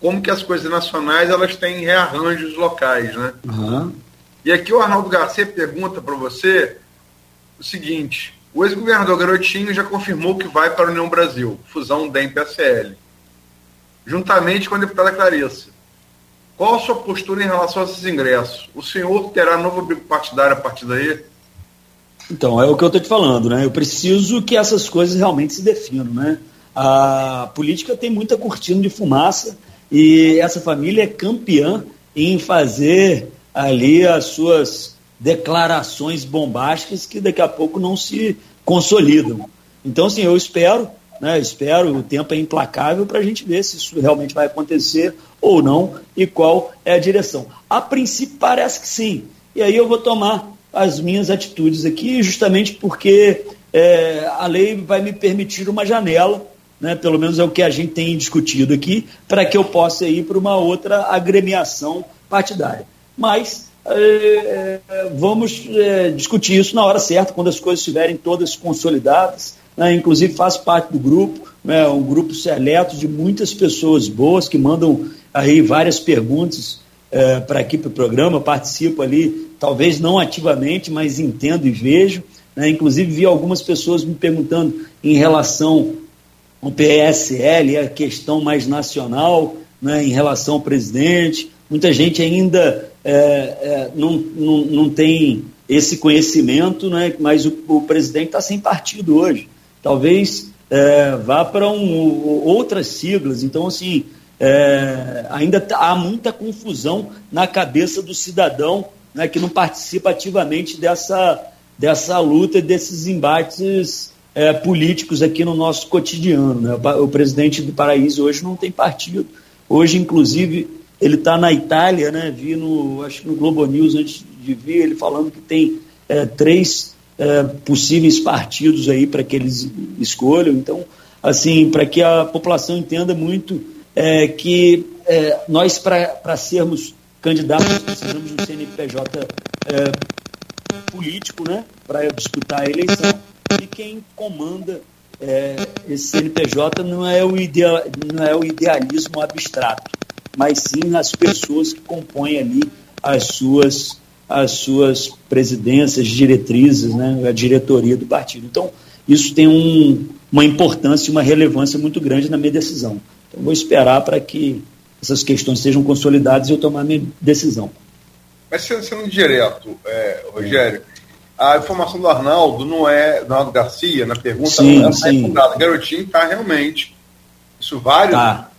como que as coisas nacionais elas têm rearranjos locais, né? Uhum. E aqui o Arnaldo Garcia pergunta para você o seguinte: o ex-governador Garotinho já confirmou que vai para a União Brasil, fusão DEM-PSL, juntamente com a deputada Clarissa. Qual a sua postura em relação a esses ingressos? O senhor terá novo abrigo partidário a partir daí? Então, é o que eu estou te falando, né? Eu preciso que essas coisas realmente se definam, né? A política tem muita cortina de fumaça e essa família é campeã em fazer ali as suas declarações bombásticas que daqui a pouco não se consolidam. Então, assim, eu espero, né, espero, o tempo é implacável para a gente ver se isso realmente vai acontecer ou não e qual é a direção. A princípio parece que sim. E aí eu vou tomar as minhas atitudes aqui, justamente porque é, a lei vai me permitir uma janela né, pelo menos é o que a gente tem discutido aqui, para que eu possa ir para uma outra agremiação partidária. Mas é, vamos é, discutir isso na hora certa, quando as coisas estiverem todas consolidadas. Né, inclusive faço parte do grupo, né, um grupo seleto de muitas pessoas boas que mandam aí várias perguntas é, para aqui para o programa, participo ali, talvez não ativamente, mas entendo e vejo. Né, inclusive vi algumas pessoas me perguntando em relação o PSL, a questão mais nacional né, em relação ao presidente. Muita gente ainda é, é, não, não, não tem esse conhecimento, né, mas o, o presidente está sem partido hoje. Talvez é, vá para um, outras siglas. Então, assim, é, ainda tá, há muita confusão na cabeça do cidadão né, que não participa ativamente dessa, dessa luta e desses embates é, políticos aqui no nosso cotidiano. Né? O presidente do Paraíso hoje não tem partido. Hoje, inclusive, ele está na Itália, né? Vi no, acho que no Globo News antes de vir, ele falando que tem é, três é, possíveis partidos aí para que eles escolham. Então, assim, para que a população entenda muito é, que é, nós, para sermos candidatos, precisamos de um CNPJ é, político, né? Para disputar a eleição e quem comanda é, esse CNPJ não é, o ideal, não é o idealismo abstrato, mas sim as pessoas que compõem ali as suas, as suas presidências, diretrizes, né, a diretoria do partido. Então, isso tem um, uma importância e uma relevância muito grande na minha decisão. Então, vou esperar para que essas questões sejam consolidadas e eu tomar minha decisão. Mas sendo direto, é, Rogério, a informação do Arnaldo não é, do Arnaldo Garcia, na pergunta, sim, não é sim. fundada. Garotinho está realmente. Isso vários, tá.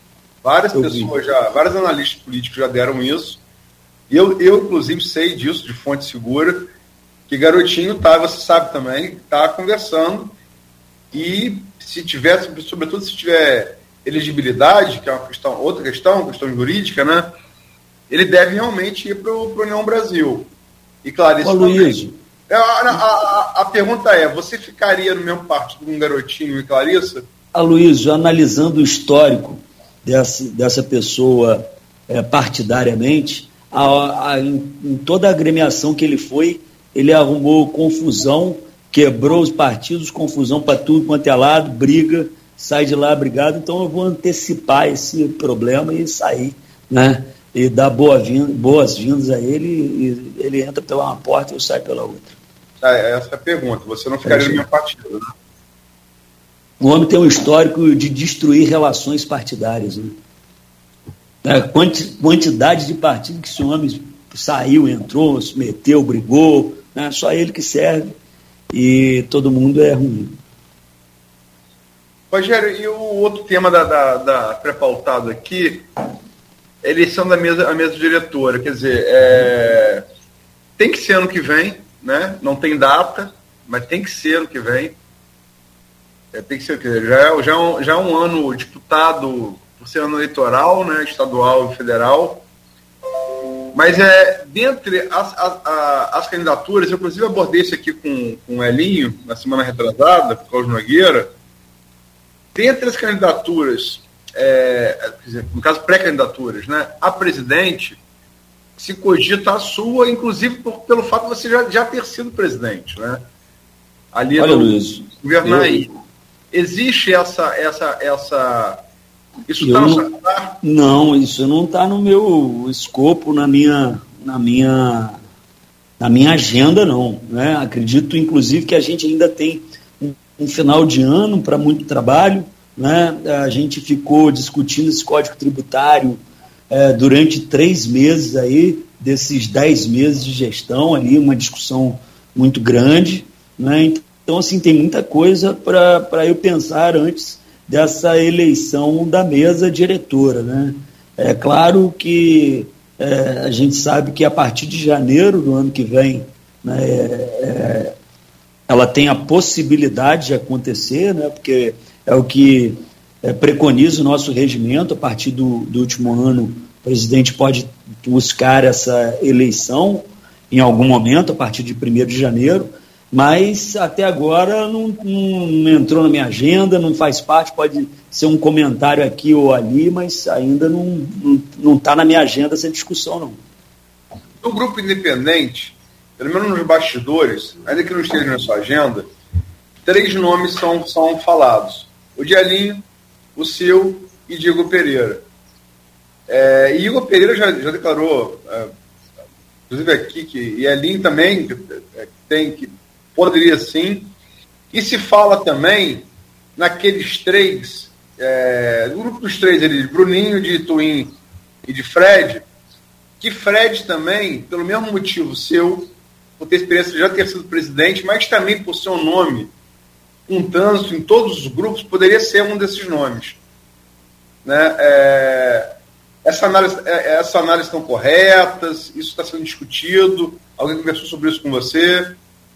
Várias eu pessoas vi. já, vários analistas políticos já deram isso. E eu, eu, inclusive, sei disso, de fonte segura, que Garotinho tá, você sabe também, está conversando. E se tiver, sobretudo se tiver elegibilidade, que é uma questão, outra questão, questão jurídica, né? Ele deve realmente ir para o União Brasil. E claro, isso também. É, a, a, a, pergunta é: você ficaria no mesmo partido com um garotinho e Clarissa? Aloysio, analisando o histórico dessa, dessa pessoa é, partidariamente, a, a, em, em, toda a agremiação que ele foi, ele arrumou confusão, quebrou os partidos, confusão para tudo quanto é lado, briga, sai de lá brigado. Então eu vou antecipar esse problema e sair, né? E dar boas-vindas a ele, e ele entra pela uma porta e eu saio pela outra. Ah, é essa é a pergunta. Você não ficaria no meu partido, né? O homem tem um histórico de destruir relações partidárias. Né? Quantidade de partidos que esse homem saiu, entrou, se meteu, brigou, né? só ele que serve e todo mundo é ruim. Rogério, e o outro tema da, da, da pré-pautado aqui, eleição da mesa, a mesa diretora, quer dizer, é, tem que ser ano que vem, né? não tem data, mas tem que ser ano que vem. É, tem que ser, já é, já, é um, já é um ano disputado por ser ano eleitoral, né, estadual e federal. Mas é, dentre as, as, as, candidaturas, eu inclusive abordei isso aqui com, com o Elinho na semana retrasada, com o Cláudio Nogueira. Dentre as candidaturas, é, no caso pré-candidaturas, né, a presidente, se cogita a sua, inclusive por, pelo fato de você já, já ter sido presidente. Né? Ali Olha, Luiz, governar aí. Existe essa, essa, essa isso está no não, não, isso não está no meu escopo, na minha, na minha, na minha agenda, não. Né? Acredito, inclusive, que a gente ainda tem um, um final de ano para muito trabalho. Né? A gente ficou discutindo esse código tributário é, durante três meses aí, desses dez meses de gestão ali, uma discussão muito grande. Né? Então, assim, tem muita coisa para eu pensar antes dessa eleição da mesa diretora. Né? É claro que é, a gente sabe que a partir de janeiro do ano que vem né, é, é, ela tem a possibilidade de acontecer, né, porque é o que é, preconiza o nosso regimento, a partir do, do último ano o presidente pode buscar essa eleição em algum momento, a partir de 1 de janeiro, mas até agora não, não, entrou na minha agenda, não faz parte, pode ser um comentário aqui ou ali, mas ainda não está tá na minha agenda essa discussão, não. No grupo independente, pelo menos nos bastidores, ainda que não esteja na sua agenda, três nomes são, são falados: o Dielinho, o seu e Diego Pereira. É, e Igor Pereira já, já declarou, é, inclusive aqui, que e também é, tem que Poderia sim. E se fala também naqueles três, é, no grupo dos três ali, de Bruninho, de Twin e de Fred, que Fred também, pelo mesmo motivo seu, por ter experiência de já ter sido presidente, mas também por seu nome, um trânsito em todos os grupos, poderia ser um desses nomes. Né? É, essa análise, é, essa análise estão corretas? Isso está sendo discutido? Alguém conversou sobre isso com você?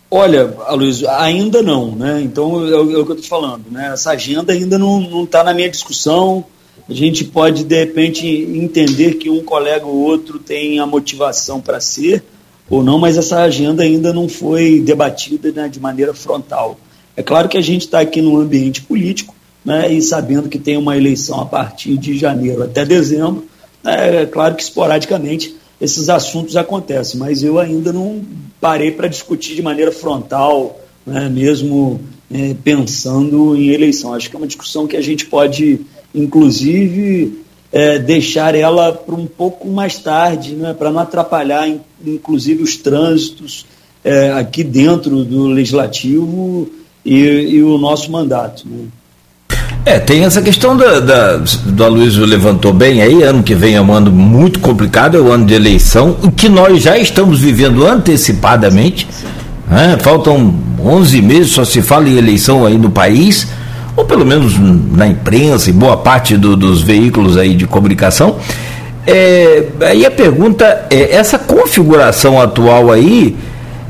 Olha, Aloysio, ainda não, né? Então é, é o que eu estou falando, né? Essa agenda ainda não está na minha discussão. A gente pode, de repente, entender que um colega ou outro tem a motivação para ser ou não, mas essa agenda ainda não foi debatida né, de maneira frontal. É claro que a gente está aqui no ambiente político, né, e sabendo que tem uma eleição a partir de janeiro até dezembro, né, é claro que esporadicamente esses assuntos acontecem, mas eu ainda não parei para discutir de maneira frontal, né, mesmo é, pensando em eleição. Acho que é uma discussão que a gente pode, inclusive, é, deixar ela para um pouco mais tarde, né, para não atrapalhar, inclusive, os trânsitos é, aqui dentro do legislativo e, e o nosso mandato. Né. É, tem essa questão da, da, do Aloysio levantou bem aí, ano que vem é um ano muito complicado, é o um ano de eleição, o que nós já estamos vivendo antecipadamente, né? faltam 11 meses, só se fala em eleição aí no país, ou pelo menos na imprensa e boa parte do, dos veículos aí de comunicação. É, aí a pergunta é, essa configuração atual aí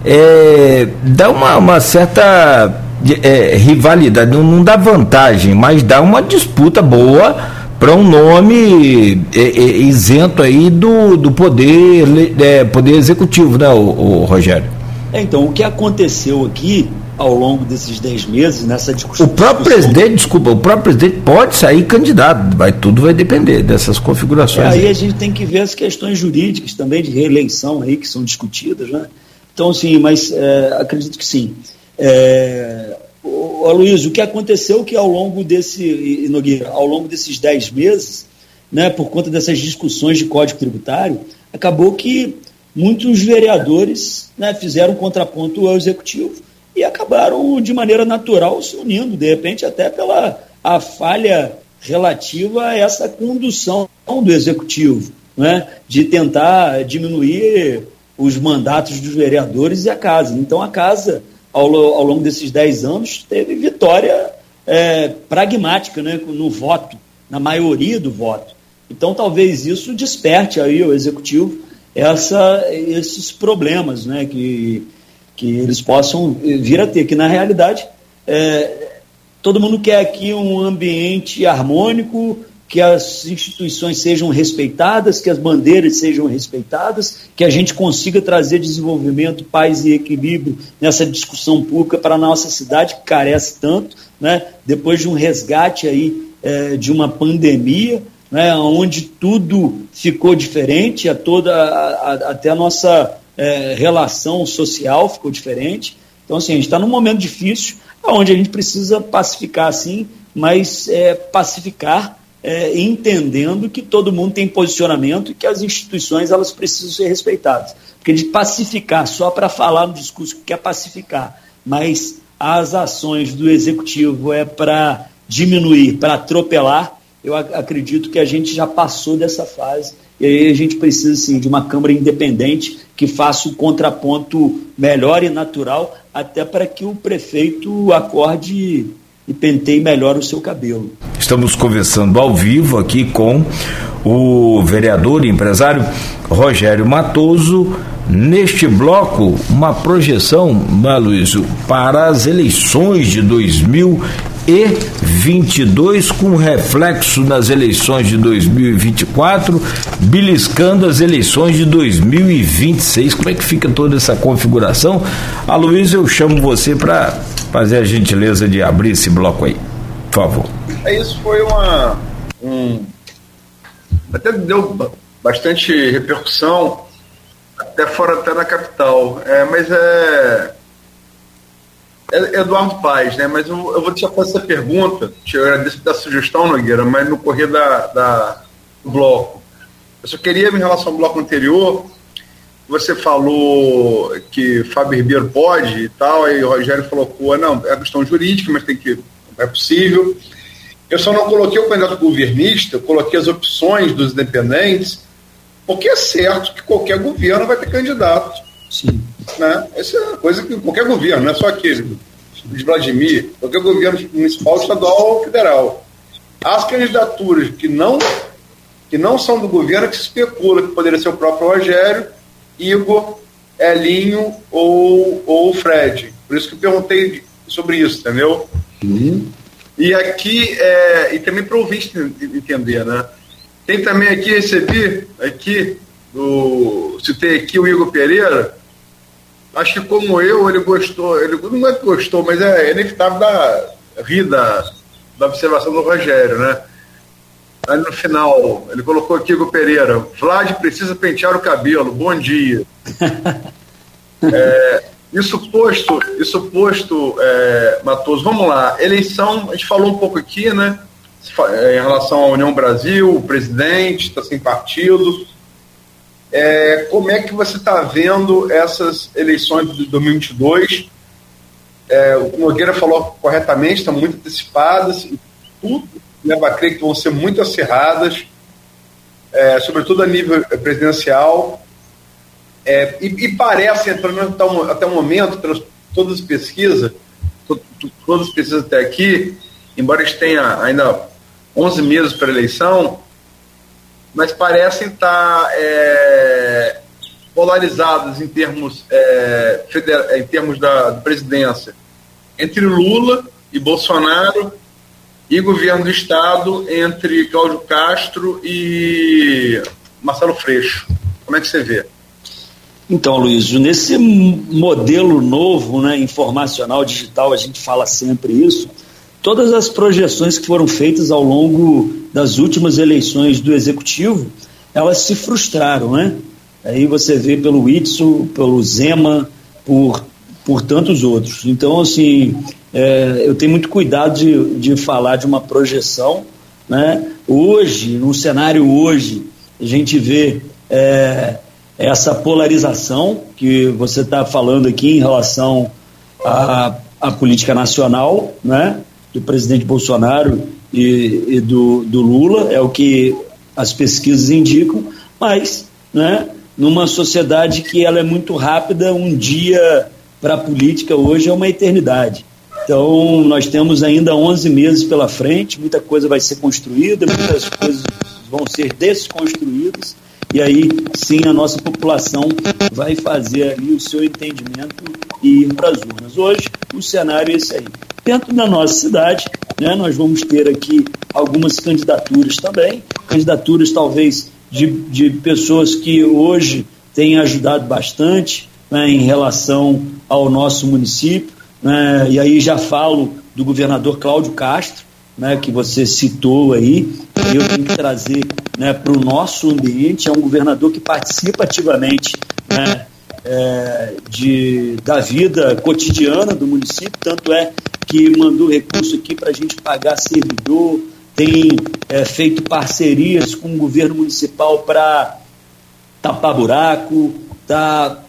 é, dá uma, uma certa é, rivalidade, não, não, dá vantagem, mas dá uma disputa boa para um nome é, é, isento aí do, do poder, é, poder executivo, né, o, o Rogério? É, então, o que aconteceu aqui ao longo desses 10 meses, nessa discussão. O próprio discussão, presidente, desculpa, o próprio presidente pode sair candidato, vai, tudo vai depender dessas configurações. Aí, aí a gente tem que ver as questões jurídicas também de reeleição aí que são discutidas, né? Então, sim, mas é, acredito que sim. É, Aloysio, o que aconteceu que ao longo desse, Nogueira, ao longo desses dez meses, né, por conta dessas discussões de código tributário, acabou que muitos vereadores né, fizeram contraponto ao executivo e acabaram de maneira natural se unindo, de repente até pela a falha relativa a essa condução do executivo, né, de tentar diminuir os mandatos dos vereadores e a casa. Então a casa, ao, ao longo desses dez anos, teve vitória é, pragmática né, no voto, na maioria do voto. Então talvez isso desperte aí o executivo essa, esses problemas né, que, que eles possam vir a ter, que na realidade é, todo mundo quer aqui um ambiente harmônico, que as instituições sejam respeitadas, que as bandeiras sejam respeitadas, que a gente consiga trazer desenvolvimento, paz e equilíbrio nessa discussão pública para a nossa cidade, que carece tanto, né? depois de um resgate aí, é, de uma pandemia, né? onde tudo ficou diferente, a toda, a, a, até a nossa é, relação social ficou diferente. Então, assim, a gente está num momento difícil, onde a gente precisa pacificar, sim, mas é, pacificar é, entendendo que todo mundo tem posicionamento e que as instituições elas precisam ser respeitadas. Porque de pacificar só para falar no discurso que quer pacificar, mas as ações do executivo é para diminuir, para atropelar, eu acredito que a gente já passou dessa fase e aí a gente precisa sim de uma Câmara independente que faça o contraponto melhor e natural, até para que o prefeito acorde e penteie melhor o seu cabelo. Estamos conversando ao vivo aqui com o vereador e empresário Rogério Matoso. Neste bloco, uma projeção, Luísio, para as eleições de 2022, com reflexo nas eleições de 2024, beliscando as eleições de 2026. Como é que fica toda essa configuração? Aloysio, eu chamo você para fazer a gentileza de abrir esse bloco aí, por favor. É, isso foi uma. Um, até deu bastante repercussão, até fora até na capital. É, mas é, é. Eduardo Paz, né? Mas eu, eu vou deixar fazer essa pergunta, te agradeço da sugestão, Nogueira, mas no correr da, da, do bloco. Eu só queria, em relação ao bloco anterior, você falou que Fábio Ribeiro pode e tal, aí o Rogério colocou, não, é questão jurídica, mas tem que. é possível. Eu só não coloquei o candidato governista, eu coloquei as opções dos independentes, porque é certo que qualquer governo vai ter candidato. Sim. Né? Essa é uma coisa que qualquer governo, não é só aquele de Vladimir, qualquer governo municipal, estadual ou federal. As candidaturas que não, que não são do governo, que se especula que poderia ser o próprio Rogério, Igor, Elinho ou, ou Fred. Por isso que eu perguntei sobre isso, entendeu? Uhum. E aqui, é, e também para o ouvinte entender, né? Tem também aqui, recebi, aqui, do, citei aqui o Igor Pereira, acho que como eu, ele gostou, ele não é que gostou, mas é inevitável da, rir da, da observação do Rogério, né? Aí no final, ele colocou aqui o Pereira, Vlad precisa pentear o cabelo, bom dia. é, isso posto, isso posto, é, Matoso, vamos lá, eleição, a gente falou um pouco aqui, né, em relação à União Brasil, o presidente está sem partido, é, como é que você está vendo essas eleições de 2022? É, o Nogueira falou corretamente, estão muito antecipadas, tudo leva a crer que vão ser muito acirradas, é, sobretudo a nível presidencial. É, e, e, parece, pelo menos até o, até o momento, pelas todas as pesquisas, to, to, todas as pesquisas até aqui, embora a gente tenha ainda 11 meses para a eleição, mas parecem estar é, polarizadas em termos, é, em termos da presidência entre Lula e Bolsonaro e governo do Estado entre Cláudio Castro e Marcelo Freixo. Como é que você vê? Então, Luiz, nesse modelo novo, né, informacional, digital, a gente fala sempre isso, todas as projeções que foram feitas ao longo das últimas eleições do Executivo, elas se frustraram, né? Aí você vê pelo Whitson, pelo Zema, por, por tantos outros. Então, assim, é, eu tenho muito cuidado de, de falar de uma projeção. Né? Hoje, no cenário hoje, a gente vê é, essa polarização que você está falando aqui em relação a, a política nacional, né, do presidente Bolsonaro e, e do, do Lula, é o que as pesquisas indicam, mas, né, numa sociedade que ela é muito rápida, um dia para a política hoje é uma eternidade. Então, nós temos ainda 11 meses pela frente, muita coisa vai ser construída, muitas coisas vão ser desconstruídas, e aí sim a nossa população vai fazer ali o seu entendimento e ir para as urnas. Hoje, o cenário é esse aí. Dentro da nossa cidade, né, nós vamos ter aqui algumas candidaturas também, candidaturas talvez de, de pessoas que hoje têm ajudado bastante né, em relação ao nosso município. Né, e aí já falo do governador Cláudio Castro, né, que você citou aí, eu tenho que trazer né, para o nosso ambiente, é um governador que participa ativamente né, é, de, da vida cotidiana do município, tanto é que mandou recurso aqui para a gente pagar servidor, tem é, feito parcerias com o governo municipal para tapar buraco, está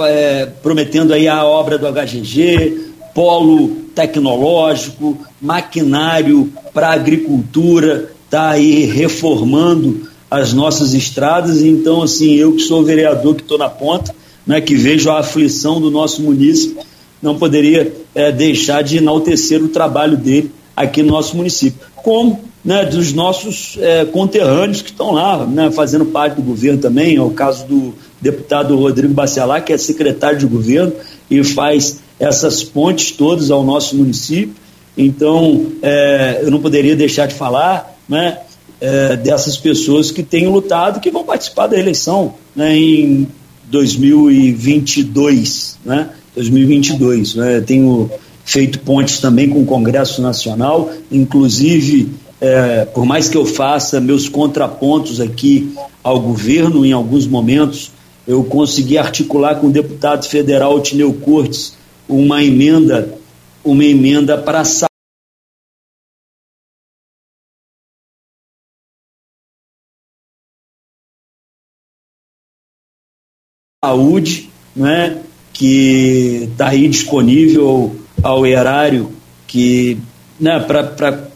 é, prometendo aí a obra do HGG, polo tecnológico, maquinário para agricultura, está aí reformando as nossas estradas. Então, assim, eu que sou vereador, que estou na ponta, né, que vejo a aflição do nosso município, não poderia é, deixar de enaltecer o trabalho dele aqui no nosso município. Como né, dos nossos é, conterrâneos que estão lá, né, fazendo parte do governo também, é o caso do deputado Rodrigo Bacelar, que é secretário de governo e faz essas pontes todas ao nosso município. Então, é, eu não poderia deixar de falar né, é, dessas pessoas que têm lutado, que vão participar da eleição né, em 2022, né, 2022. Né, tenho feito pontes também com o Congresso Nacional, inclusive é, por mais que eu faça meus contrapontos aqui ao governo, em alguns momentos, eu consegui articular com o deputado federal Tineu Cortes uma emenda, uma emenda para saúde, né, que está aí disponível ao erário, que né, para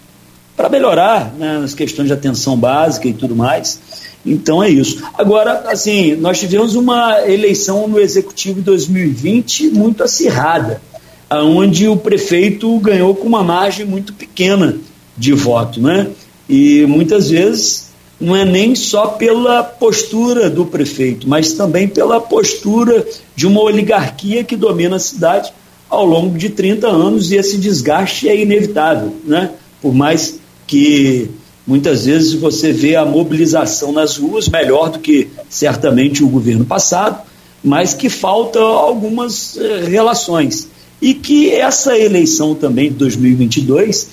para melhorar né, nas questões de atenção básica e tudo mais. Então é isso. Agora, assim, nós tivemos uma eleição no Executivo 2020 muito acirrada, onde o prefeito ganhou com uma margem muito pequena de voto, né? E muitas vezes não é nem só pela postura do prefeito, mas também pela postura de uma oligarquia que domina a cidade ao longo de 30 anos e esse desgaste é inevitável, né? Por mais que muitas vezes você vê a mobilização nas ruas melhor do que certamente o governo passado, mas que falta algumas eh, relações. E que essa eleição também de 2022,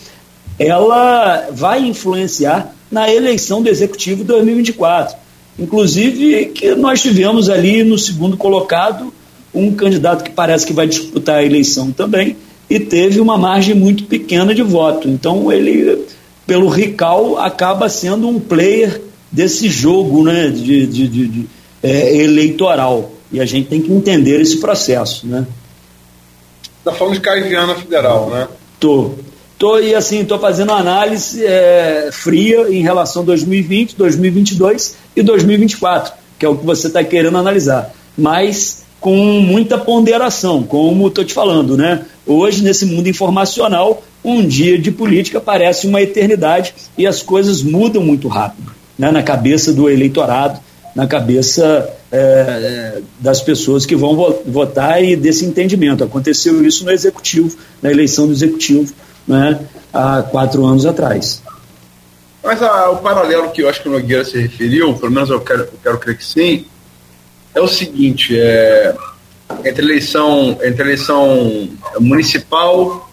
ela vai influenciar na eleição do Executivo 2024. Inclusive que nós tivemos ali no segundo colocado um candidato que parece que vai disputar a eleição também e teve uma margem muito pequena de voto. Então ele pelo Rical, acaba sendo um player desse jogo né, de, de, de, de é, eleitoral. E a gente tem que entender esse processo. Né? Está falando de Caiviana Federal, né? Tô. Tô, e assim, estou fazendo análise é, fria em relação a 2020, 2022 e 2024, que é o que você está querendo analisar. Mas com muita ponderação, como estou te falando, né? Hoje, nesse mundo informacional, um dia de política parece uma eternidade e as coisas mudam muito rápido né, na cabeça do eleitorado, na cabeça é, das pessoas que vão votar e desse entendimento. Aconteceu isso no executivo, na eleição do executivo, né, há quatro anos atrás. Mas a, o paralelo que eu acho que o Nogueira se referiu, pelo menos eu quero, eu quero crer que sim, é o seguinte: é, entre eleição, entre eleição municipal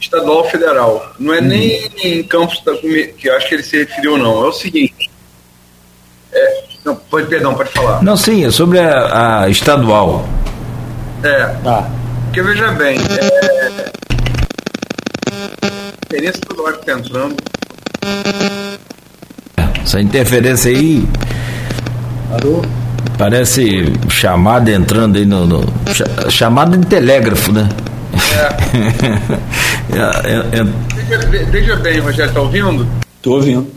estadual federal. Não é nem em campos que acho que ele se referiu, não. É o seguinte. É, não, pode, perdão, pode falar. Não, sim, é sobre a, a estadual. É. Tá. Porque veja bem, é, interferência estadual que está entrando. Essa interferência aí. Parou? Parece chamada entrando aí no. no chamada de telégrafo, né? É. é, é. Veja, veja, bem, Rogério, está ouvindo? Estou ouvindo.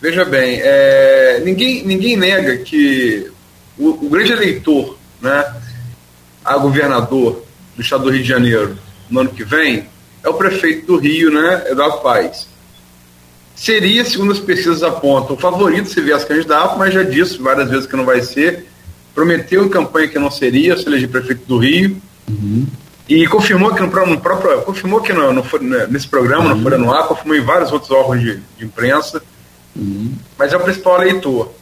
Veja bem, é, ninguém, ninguém nega que o, o, grande eleitor, né, a governador do estado do Rio de Janeiro no ano que vem, é o prefeito do Rio, né, Eduardo Paes. Seria, segundo as pesquisas apontam, o favorito se viesse candidato, mas já disse várias vezes que não vai ser. Prometeu em campanha que não seria, se eleger prefeito do Rio. Uhum. E confirmou que no, no, próprio. Confirmou que no, no nesse programa, uhum. no Folha no Ar, confirmou em vários outros órgãos de, de imprensa. Uhum. Mas é o principal eleitor.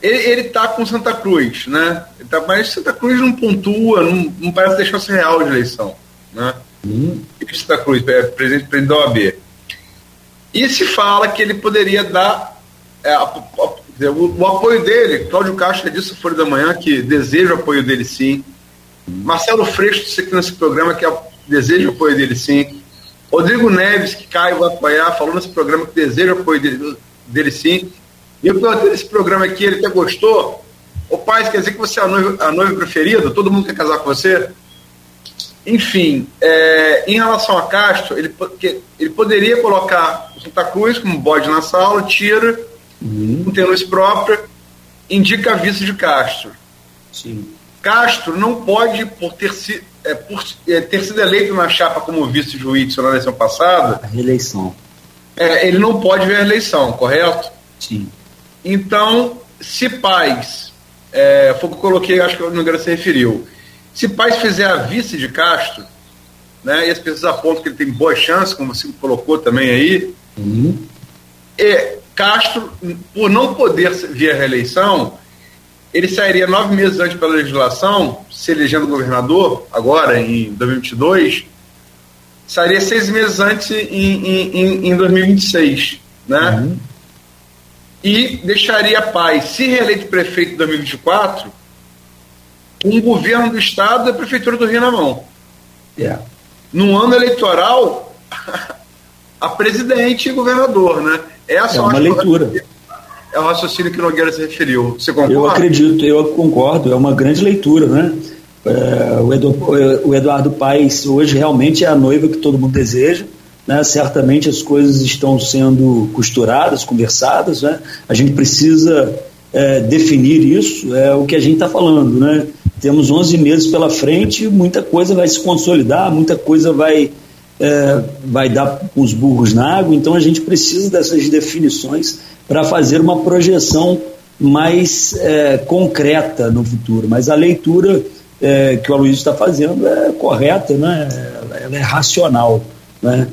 Ele está com Santa Cruz, né? Tá, mas Santa Cruz não pontua, não, não parece deixar-se real de eleição. Né? Uhum. Santa Cruz, é, presidente, presidente da OAB. E se fala que ele poderia dar é, a, a, o, o, apoio dele, Cláudio Castro disse no Folha da Manhã que deseja o apoio dele sim. Marcelo Freixo disse aqui nesse programa que deseja o apoio dele sim. Rodrigo Neves, que Caio vai apoiar, falou nesse programa que deseja o apoio dele, dele sim. E nesse programa aqui, ele até gostou. O pai, quer dizer que você é a noiva, a noiva preferida? Todo mundo quer casar com você? Enfim, é, em relação a Castro, ele, ele poderia colocar o Santa Cruz como bode na sala, tira, uhum. não tem luz própria, indica a vice de Castro. Sim. Castro não pode, por ter, si, é, por, é, ter sido eleito na chapa como vice-juiz na eleição passada. A reeleição. É, ele não pode ver a eleição, correto? Sim. Então, se Paz, é, foi o que eu coloquei, acho que o Nogueira se referiu, se Paz fizer a vice de Castro, né, e as pessoas apontam que ele tem boa chance, como você colocou também aí, uhum. e Castro, por não poder vir à reeleição, ele sairia nove meses antes pela legislação, se elegendo governador, agora em 2022, sairia seis meses antes em, em, em 2026, né? Uhum. E deixaria Paz, se reeleito prefeito em 2024, com o governo do Estado e a Prefeitura do Rio na mão. Yeah. Num ano eleitoral, a presidente e governador, né? Essa é uma leitura. É o raciocínio que Nogueira se referiu. Você concorda? Eu acredito, eu concordo, é uma grande leitura, né? É, o, Edu, o Eduardo Paes hoje realmente é a noiva que todo mundo deseja. Né? Certamente as coisas estão sendo costuradas, conversadas. Né? A gente precisa é, definir isso, é o que a gente está falando. Né? Temos 11 meses pela frente, muita coisa vai se consolidar, muita coisa vai, é, vai dar os burros na água, então a gente precisa dessas definições para fazer uma projeção mais é, concreta no futuro. Mas a leitura é, que o Aloysio está fazendo é correta, né? ela é racional, né?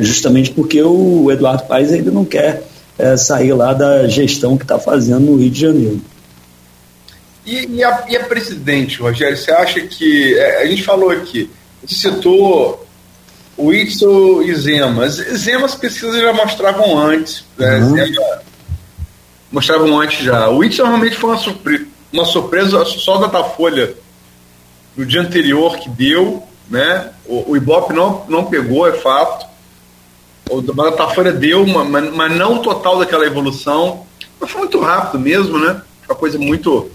justamente porque o Eduardo Paes ainda não quer é, sair lá da gestão que está fazendo no Rio de Janeiro. E, e, a, e a presidente, Rogério, você acha que. É, a gente falou aqui, você citou o Itzel e Zema. Zema as pesquisas já mostravam antes. Né? Uhum. Zema mostravam antes já. O Itzel realmente foi uma, surpre uma surpresa só da Datafolha no dia anterior que deu. Né? O, o Ibope não, não pegou, é fato. O Datafolha deu, uma, mas, mas não o total daquela evolução. Mas foi muito rápido mesmo, né? Uma coisa muito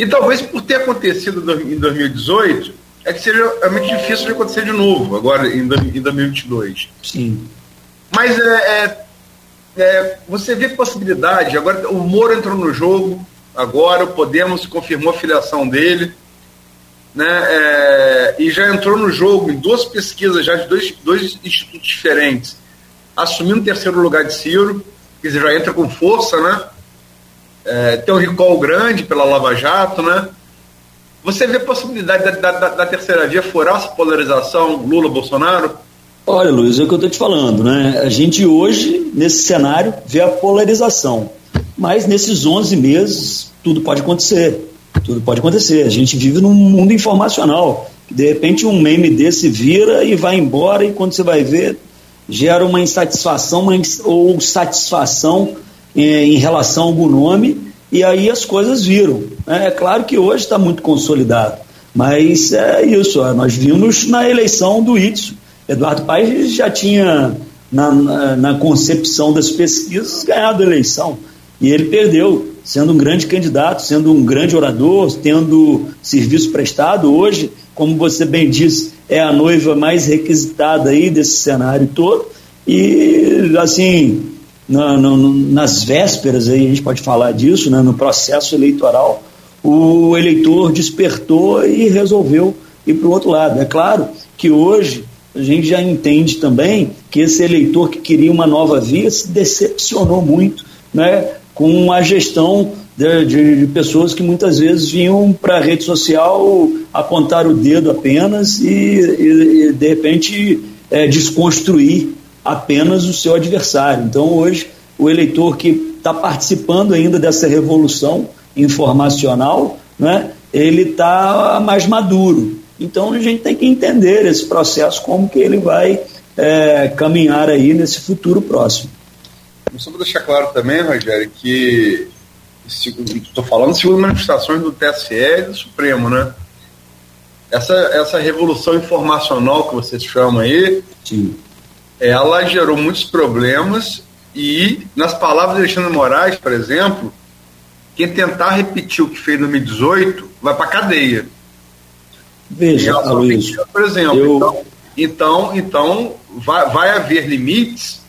e talvez por ter acontecido em 2018, é que seja realmente difícil de acontecer de novo, agora em 2022. Sim. Mas é, é, é, você vê possibilidade, agora o Moro entrou no jogo, agora o Podemos confirmou a filiação dele, né, é, e já entrou no jogo em duas pesquisas já de dois, dois institutos diferentes, assumindo o terceiro lugar de Ciro, quer dizer, já entra com força, né? é, tem um recall grande pela Lava Jato, né? Você vê a possibilidade da, da, da terceira via furar essa polarização Lula-Bolsonaro? Olha, Luiz, é o que eu estou te falando, né? A gente hoje, nesse cenário, vê a polarização. Mas nesses 11 meses, tudo pode acontecer. Tudo pode acontecer. A gente vive num mundo informacional. De repente, um meme desse vira e vai embora, e quando você vai ver, gera uma insatisfação uma, ou satisfação em relação a algum nome, e aí as coisas viram. Né? É claro que hoje está muito consolidado, mas é isso. Nós vimos na eleição do Itzo. Eduardo Paes já tinha, na, na, na concepção das pesquisas, ganhado a eleição. E ele perdeu, sendo um grande candidato, sendo um grande orador, tendo serviço prestado. Hoje, como você bem disse, é a noiva mais requisitada aí desse cenário todo. E, assim, na, na, nas vésperas, aí a gente pode falar disso, né, no processo eleitoral, o eleitor despertou e resolveu ir para o outro lado. É claro que hoje a gente já entende também que esse eleitor que queria uma nova via se decepcionou muito né, com a gestão de, de, de pessoas que muitas vezes vinham para a rede social apontar o dedo apenas e, e, e de repente, é, desconstruir apenas o seu adversário. Então, hoje, o eleitor que está participando ainda dessa revolução informacional, né, ele está mais maduro. Então, a gente tem que entender esse processo, como que ele vai é, caminhar aí nesse futuro próximo. Só para deixar claro também, Rogério, que estou falando segundo manifestações do TSE e do Supremo, né? Essa, essa revolução informacional que vocês chamam aí, Sim. Ela gerou muitos problemas e, nas palavras de Alexandre Moraes, por exemplo, quem tentar repetir o que fez em 2018 vai para cadeia. Veja, Luiz, por exemplo, eu... então, então, então vai, vai haver limites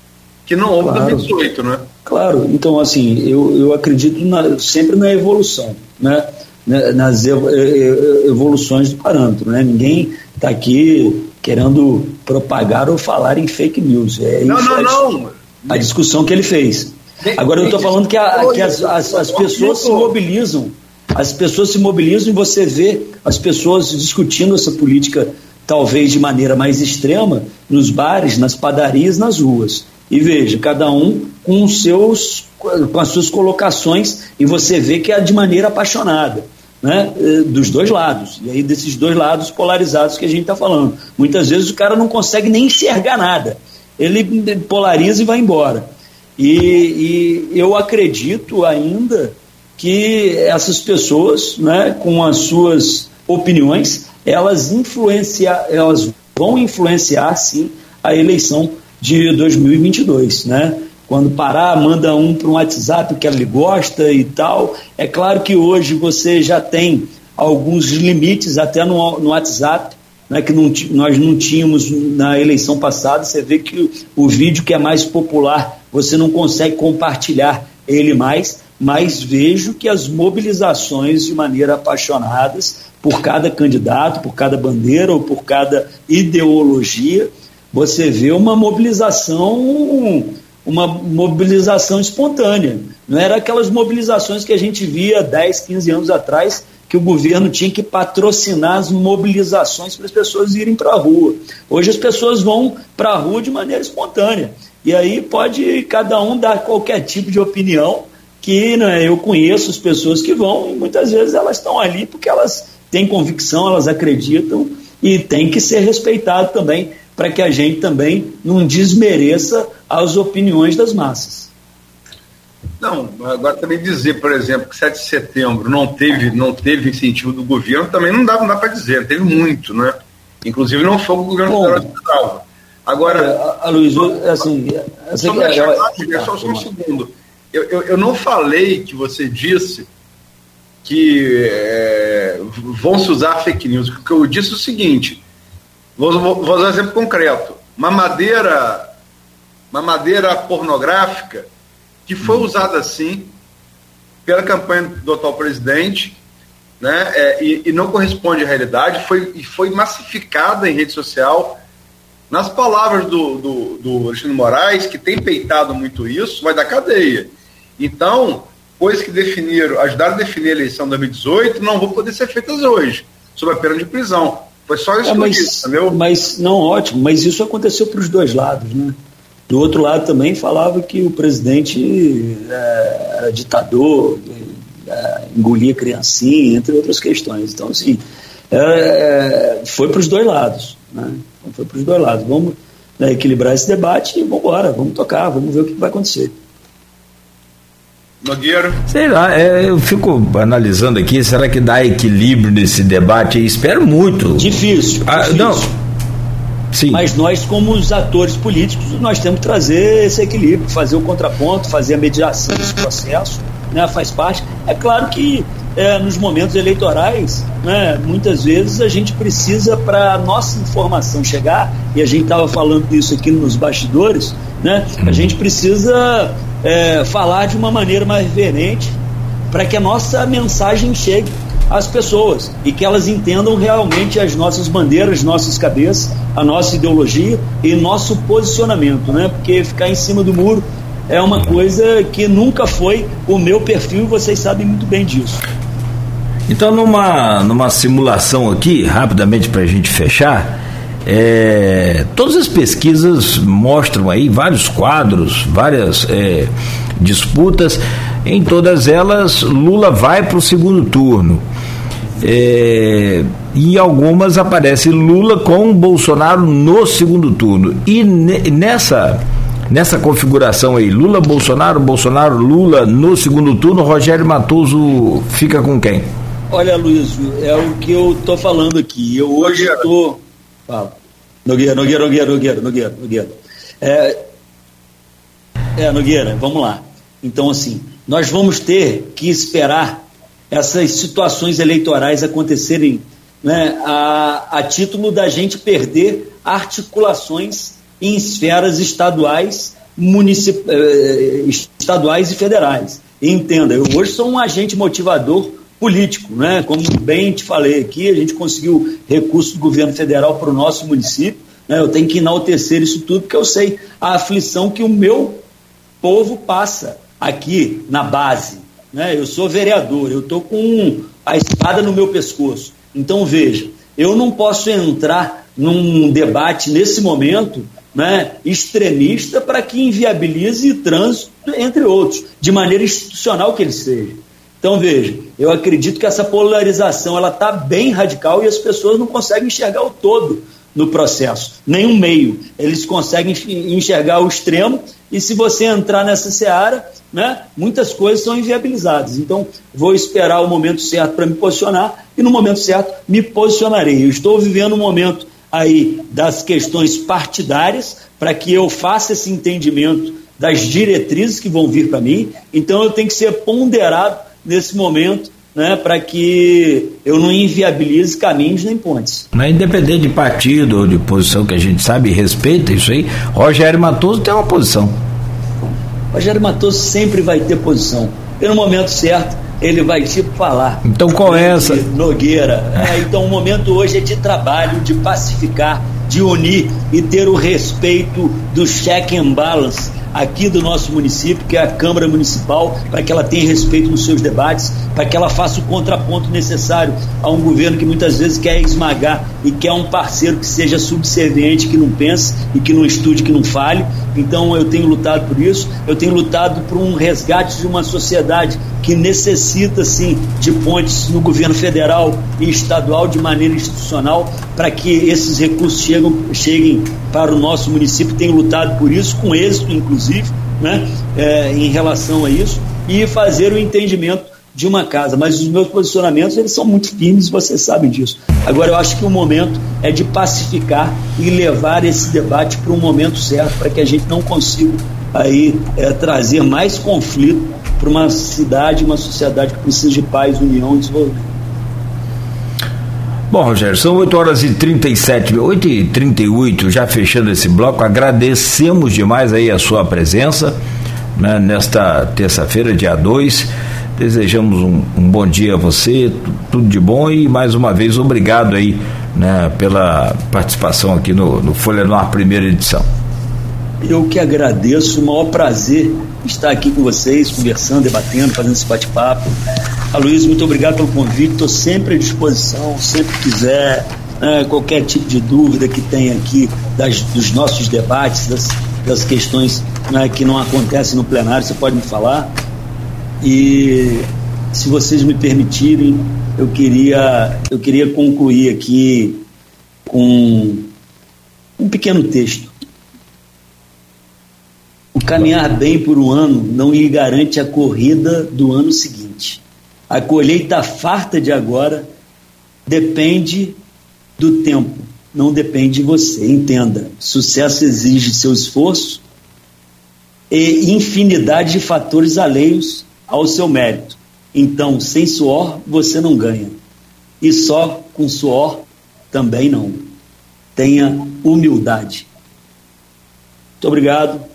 que não houve claro. em 2018, né? Claro, então assim, eu, eu acredito na, sempre na evolução, né? né nas evoluções do parâmetro, né? Ninguém está aqui querendo propagar ou falar em fake news. É não, não, não. A discussão que ele fez. Agora eu estou falando que, a, que as, as, as pessoas se mobilizam, as pessoas se mobilizam e você vê as pessoas discutindo essa política talvez de maneira mais extrema nos bares, nas padarias, nas ruas. E veja, cada um com, seus, com as suas colocações, e você vê que é de maneira apaixonada. Né, eh, dos dois lados, e aí desses dois lados polarizados que a gente está falando. Muitas vezes o cara não consegue nem enxergar nada, ele polariza e vai embora. E, e eu acredito ainda que essas pessoas, né, com as suas opiniões, elas influenciar, elas vão influenciar sim a eleição de 2022, né? Quando parar, manda um para um WhatsApp que ele gosta e tal. É claro que hoje você já tem alguns limites até no, no WhatsApp, né, que não, nós não tínhamos na eleição passada. Você vê que o, o vídeo que é mais popular, você não consegue compartilhar ele mais, mas vejo que as mobilizações de maneira apaixonadas por cada candidato, por cada bandeira ou por cada ideologia, você vê uma mobilização, uma mobilização espontânea. Não era aquelas mobilizações que a gente via 10, 15 anos atrás, que o governo tinha que patrocinar as mobilizações para as pessoas irem para a rua. Hoje as pessoas vão para a rua de maneira espontânea. E aí pode cada um dar qualquer tipo de opinião, que né, eu conheço as pessoas que vão e muitas vezes elas estão ali porque elas têm convicção, elas acreditam e tem que ser respeitado também para que a gente também não desmereça as opiniões das massas. Não, agora também dizer, por exemplo, que 7 de setembro não teve, não teve incentivo do governo, também não dá, não dá para dizer, teve muito, né? Inclusive não foi o governo federal que. Agora, a, a Luiz, assim, assim só, é, é, só, só um segundo. Eu, eu, eu, não falei que você disse que é, vão se usar fake news. O que eu disse é o seguinte: Vou, vou, vou dar um exemplo concreto. Uma madeira, uma madeira pornográfica que foi hum. usada assim pela campanha do atual presidente, né, é, e, e, não corresponde à realidade, foi, e foi massificada em rede social. Nas palavras do, do, do Alexandre Moraes, que tem peitado muito isso, vai dar cadeia. Então, coisas que definiram, ajudaram a definir a eleição de 2018, não vão poder ser feitas hoje, sob a pena de prisão. Foi só isso é, mas, que eu disse, entendeu? Mas, não, ótimo, mas isso aconteceu para os dois lados, né? Do outro lado também falava que o presidente é, era ditador, é, engolia criancinha, entre outras questões. Então, assim, é, é foi para os dois lados, né? Foi para os dois lados. Vamos né, equilibrar esse debate e vamos embora, vamos tocar, vamos ver o que vai acontecer. Nogueira? Sei lá, é, eu fico analisando aqui, será que dá equilíbrio nesse debate? Espero muito. Difícil. Ah, difícil. Não. Sim. Mas nós, como os atores políticos, nós temos que trazer esse equilíbrio, fazer o contraponto, fazer a mediação desse processo, né, faz parte. É claro que é, nos momentos eleitorais, né, muitas vezes a gente precisa, para a nossa informação chegar, e a gente estava falando isso aqui nos bastidores, né, a gente precisa é, falar de uma maneira mais reverente para que a nossa mensagem chegue às pessoas e que elas entendam realmente as nossas bandeiras, nossas cabeças, a nossa ideologia e nosso posicionamento, né? Porque ficar em cima do muro é uma coisa que nunca foi o meu perfil e vocês sabem muito bem disso. Então, numa, numa simulação aqui, rapidamente para a gente fechar, é, todas as pesquisas mostram aí vários quadros, várias é, disputas. Em todas elas, Lula vai para o segundo turno. É, em algumas aparece Lula com Bolsonaro no segundo turno. E nessa, nessa configuração aí, Lula, Bolsonaro, Bolsonaro, Lula no segundo turno, Rogério Matoso fica com quem? Olha, Luiz, é o que eu estou falando aqui. Eu hoje estou. Fala. Nogueira, Nogueira, Nogueira, Nogueira, Nogueira, Nogueira. É, é, Nogueira, vamos lá. Então, assim, nós vamos ter que esperar essas situações eleitorais acontecerem né, a, a título da gente perder articulações em esferas estaduais, municip, eh, estaduais e federais. Entenda, eu hoje sou um agente motivador político, né? Como bem te falei aqui, a gente conseguiu recursos do governo federal para o nosso município. Né? Eu tenho que enaltecer isso tudo porque eu sei a aflição que o meu povo passa aqui na base. Né? Eu sou vereador, eu estou com a espada no meu pescoço. Então veja, eu não posso entrar num debate nesse momento né, extremista para que inviabilize trânsito, entre outros, de maneira institucional que ele seja. Então veja, eu acredito que essa polarização ela está bem radical e as pessoas não conseguem enxergar o todo no processo, nem um meio. Eles conseguem enxergar o extremo e se você entrar nessa seara, né, muitas coisas são inviabilizadas. Então vou esperar o momento certo para me posicionar e no momento certo me posicionarei. Eu estou vivendo um momento aí das questões partidárias para que eu faça esse entendimento das diretrizes que vão vir para mim. Então eu tenho que ser ponderado nesse momento, né, para que eu não inviabilize caminhos nem pontes. Não é independente de partido ou de posição que a gente sabe e respeita isso aí, Rogério Matoso tem uma posição. Rogério Matoso sempre vai ter posição. E no momento certo, ele vai te falar. Então qual é essa? Nogueira. É, então o momento hoje é de trabalho, de pacificar, de unir e ter o respeito do check and balance aqui do nosso município, que é a Câmara Municipal, para que ela tenha respeito nos seus debates, para que ela faça o contraponto necessário a um governo que muitas vezes quer esmagar e quer um parceiro que seja subserviente, que não pense e que não estude, que não fale. Então eu tenho lutado por isso, eu tenho lutado por um resgate de uma sociedade que necessita sim de pontes no governo federal e estadual de maneira institucional para que esses recursos chegam, cheguem para o nosso município. Tenho lutado por isso, com êxito inclusive, né, é, em relação a isso, e fazer o entendimento de uma casa, mas os meus posicionamentos eles são muito firmes, vocês sabem disso. Agora eu acho que o momento é de pacificar e levar esse debate para um momento certo, para que a gente não consiga aí é, trazer mais conflito para uma cidade, uma sociedade que precisa de paz, união e desenvolvimento. Bom, Rogério, são 8 horas e 37, 8 e 38, já fechando esse bloco. Agradecemos demais aí a sua presença né, nesta terça-feira, dia 2. Desejamos um, um, bom dia a você, tudo de bom e mais uma vez obrigado aí né, pela participação aqui no, no Folha no Ar, primeira edição. Eu que agradeço, o maior prazer estar aqui com vocês, conversando, debatendo, fazendo esse bate-papo. Aloysio, muito obrigado pelo convite, estou sempre à disposição, sempre quiser, né, qualquer tipo de dúvida que tenha aqui das, dos nossos debates, das, das questões né, que não acontecem no plenário, você pode me falar. E se vocês me permitirem, eu queria, eu queria concluir aqui com um pequeno texto o caminhar bem por um ano não lhe garante a corrida do ano seguinte. A colheita farta de agora depende do tempo, não depende de você. Entenda: sucesso exige seu esforço e infinidade de fatores alheios ao seu mérito. Então, sem suor você não ganha. E só com suor também não. Tenha humildade. Muito obrigado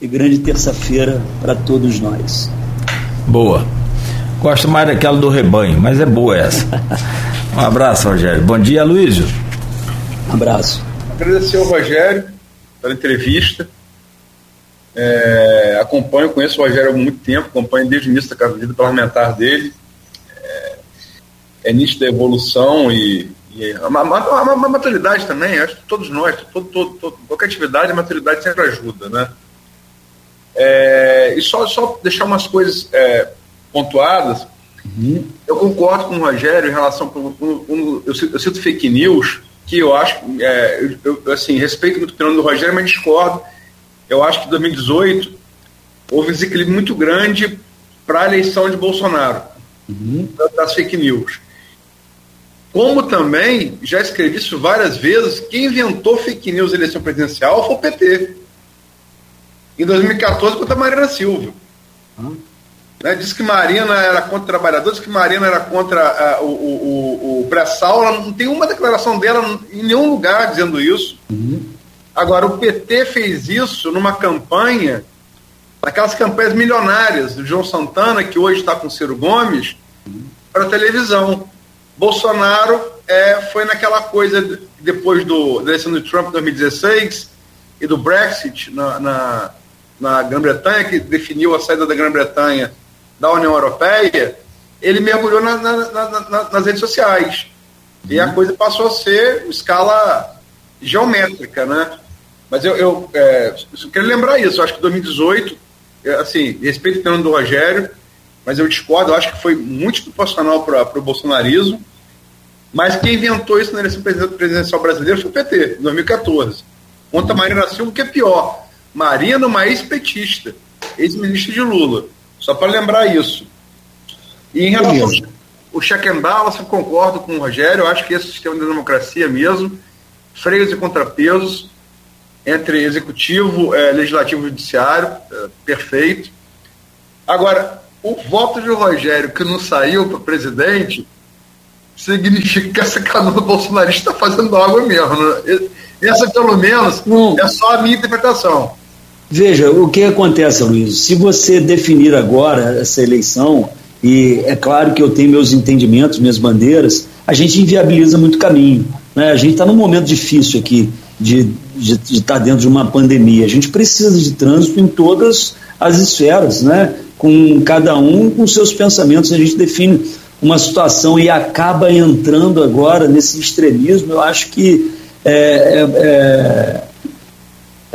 e grande terça-feira para todos nós. Boa. Gosto mais daquela do rebanho, mas é boa essa. Um abraço, Rogério. Bom dia, Luísio. Um abraço. Agradecer ao Rogério pela entrevista. É, acompanho, conheço o Rogério há muito tempo, acompanho desde o início da vida parlamentar dele. É, é nítido a evolução e, e a, a, a, maturidade também, acho que todos nós, todo, todo, todo, qualquer atividade, a maturidade sempre ajuda, né? É, e só, só deixar umas coisas é, pontuadas. Uhum. Eu concordo com o Rogério em relação. Com, com, com, eu, eu cito fake news, que eu acho. É, eu, assim, respeito muito o opinião do Rogério, mas discordo. Eu acho que em 2018 houve um desequilíbrio muito grande para a eleição de Bolsonaro, uhum. das fake news. Como também, já escrevi isso várias vezes, quem inventou fake news na eleição presidencial foi o PT. Em 2014, contra a Marina Silva. Uhum. Né, que Marina era contra trabalhadores, que Marina era contra uh, o, o, o pré-sal. Não tem uma declaração dela em nenhum lugar dizendo isso. Agora, o PT fez isso numa campanha, naquelas campanhas milionárias do João Santana, que hoje está com Ciro Gomes, para televisão. Bolsonaro é, foi naquela coisa depois do, da eleição do Trump em 2016 e do Brexit na, na, na Grã-Bretanha, que definiu a saída da Grã-Bretanha da União Europeia, ele mergulhou na, na, na, nas redes sociais. E a uhum. coisa passou a ser escala geométrica, né? Mas eu, eu, é, eu quero lembrar isso, eu acho que 2018, é, assim, respeito o plano do Rogério, mas eu discordo, eu acho que foi muito proporcional para o bolsonarismo, mas quem inventou isso na eleição presidencial brasileira foi o PT, em 2014. Contra a Marina Silva, que é pior. Marina, uma ex-petista, ex-ministra de Lula. Só para lembrar isso. E em relação ao check and balance, eu concordo com o Rogério, eu acho que esse sistema de democracia mesmo, freios e contrapesos entre executivo, é, legislativo e judiciário, é, perfeito. Agora, o voto de Rogério que não saiu para presidente significa que essa canoa bolsonarista está fazendo água mesmo. Né? Essa, pelo menos, é só a minha interpretação. Veja, o que acontece, Luiz? Se você definir agora essa eleição, e é claro que eu tenho meus entendimentos, minhas bandeiras, a gente inviabiliza muito caminho. Né? A gente está num momento difícil aqui de estar de, de tá dentro de uma pandemia. A gente precisa de trânsito em todas as esferas, né? com cada um com seus pensamentos. A gente define uma situação e acaba entrando agora nesse extremismo. Eu acho que é, é, é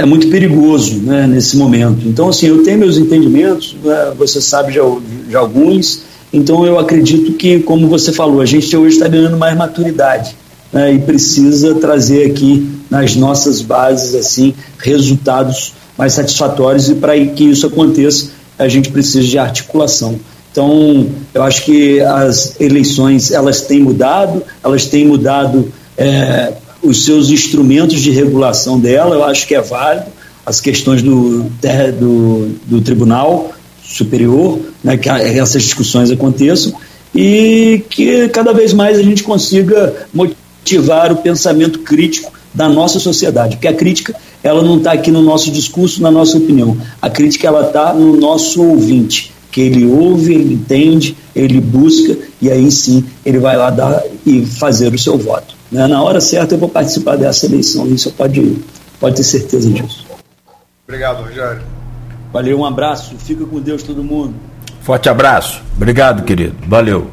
é muito perigoso né, nesse momento. Então, assim, eu tenho meus entendimentos, né, você sabe de, de, alguns, então eu acredito que, como você falou, a gente hoje está ganhando mais maturidade né, e precisa trazer aqui nas nossas bases assim resultados mais satisfatórios e para que isso aconteça a gente precisa de articulação. Então, eu acho que as eleições elas têm mudado, elas têm mudado é, os seus instrumentos de regulação dela, eu acho que é válido, as questões do, do, do Tribunal Superior, né, que essas discussões aconteçam, e que cada vez mais a gente consiga motivar o pensamento crítico da nossa sociedade, porque a crítica ela não está aqui no nosso discurso, na nossa opinião, a crítica ela está no nosso ouvinte, que ele ouve, ele entende, ele busca e aí sim ele vai lá dar e fazer o seu voto. Né? Na hora certa eu vou participar dessa eleição, isso pode, pode ter certeza disso. Obrigado, Rogério. Valeu, um abraço, fica com Deus todo mundo. Forte abraço, obrigado, querido, valeu.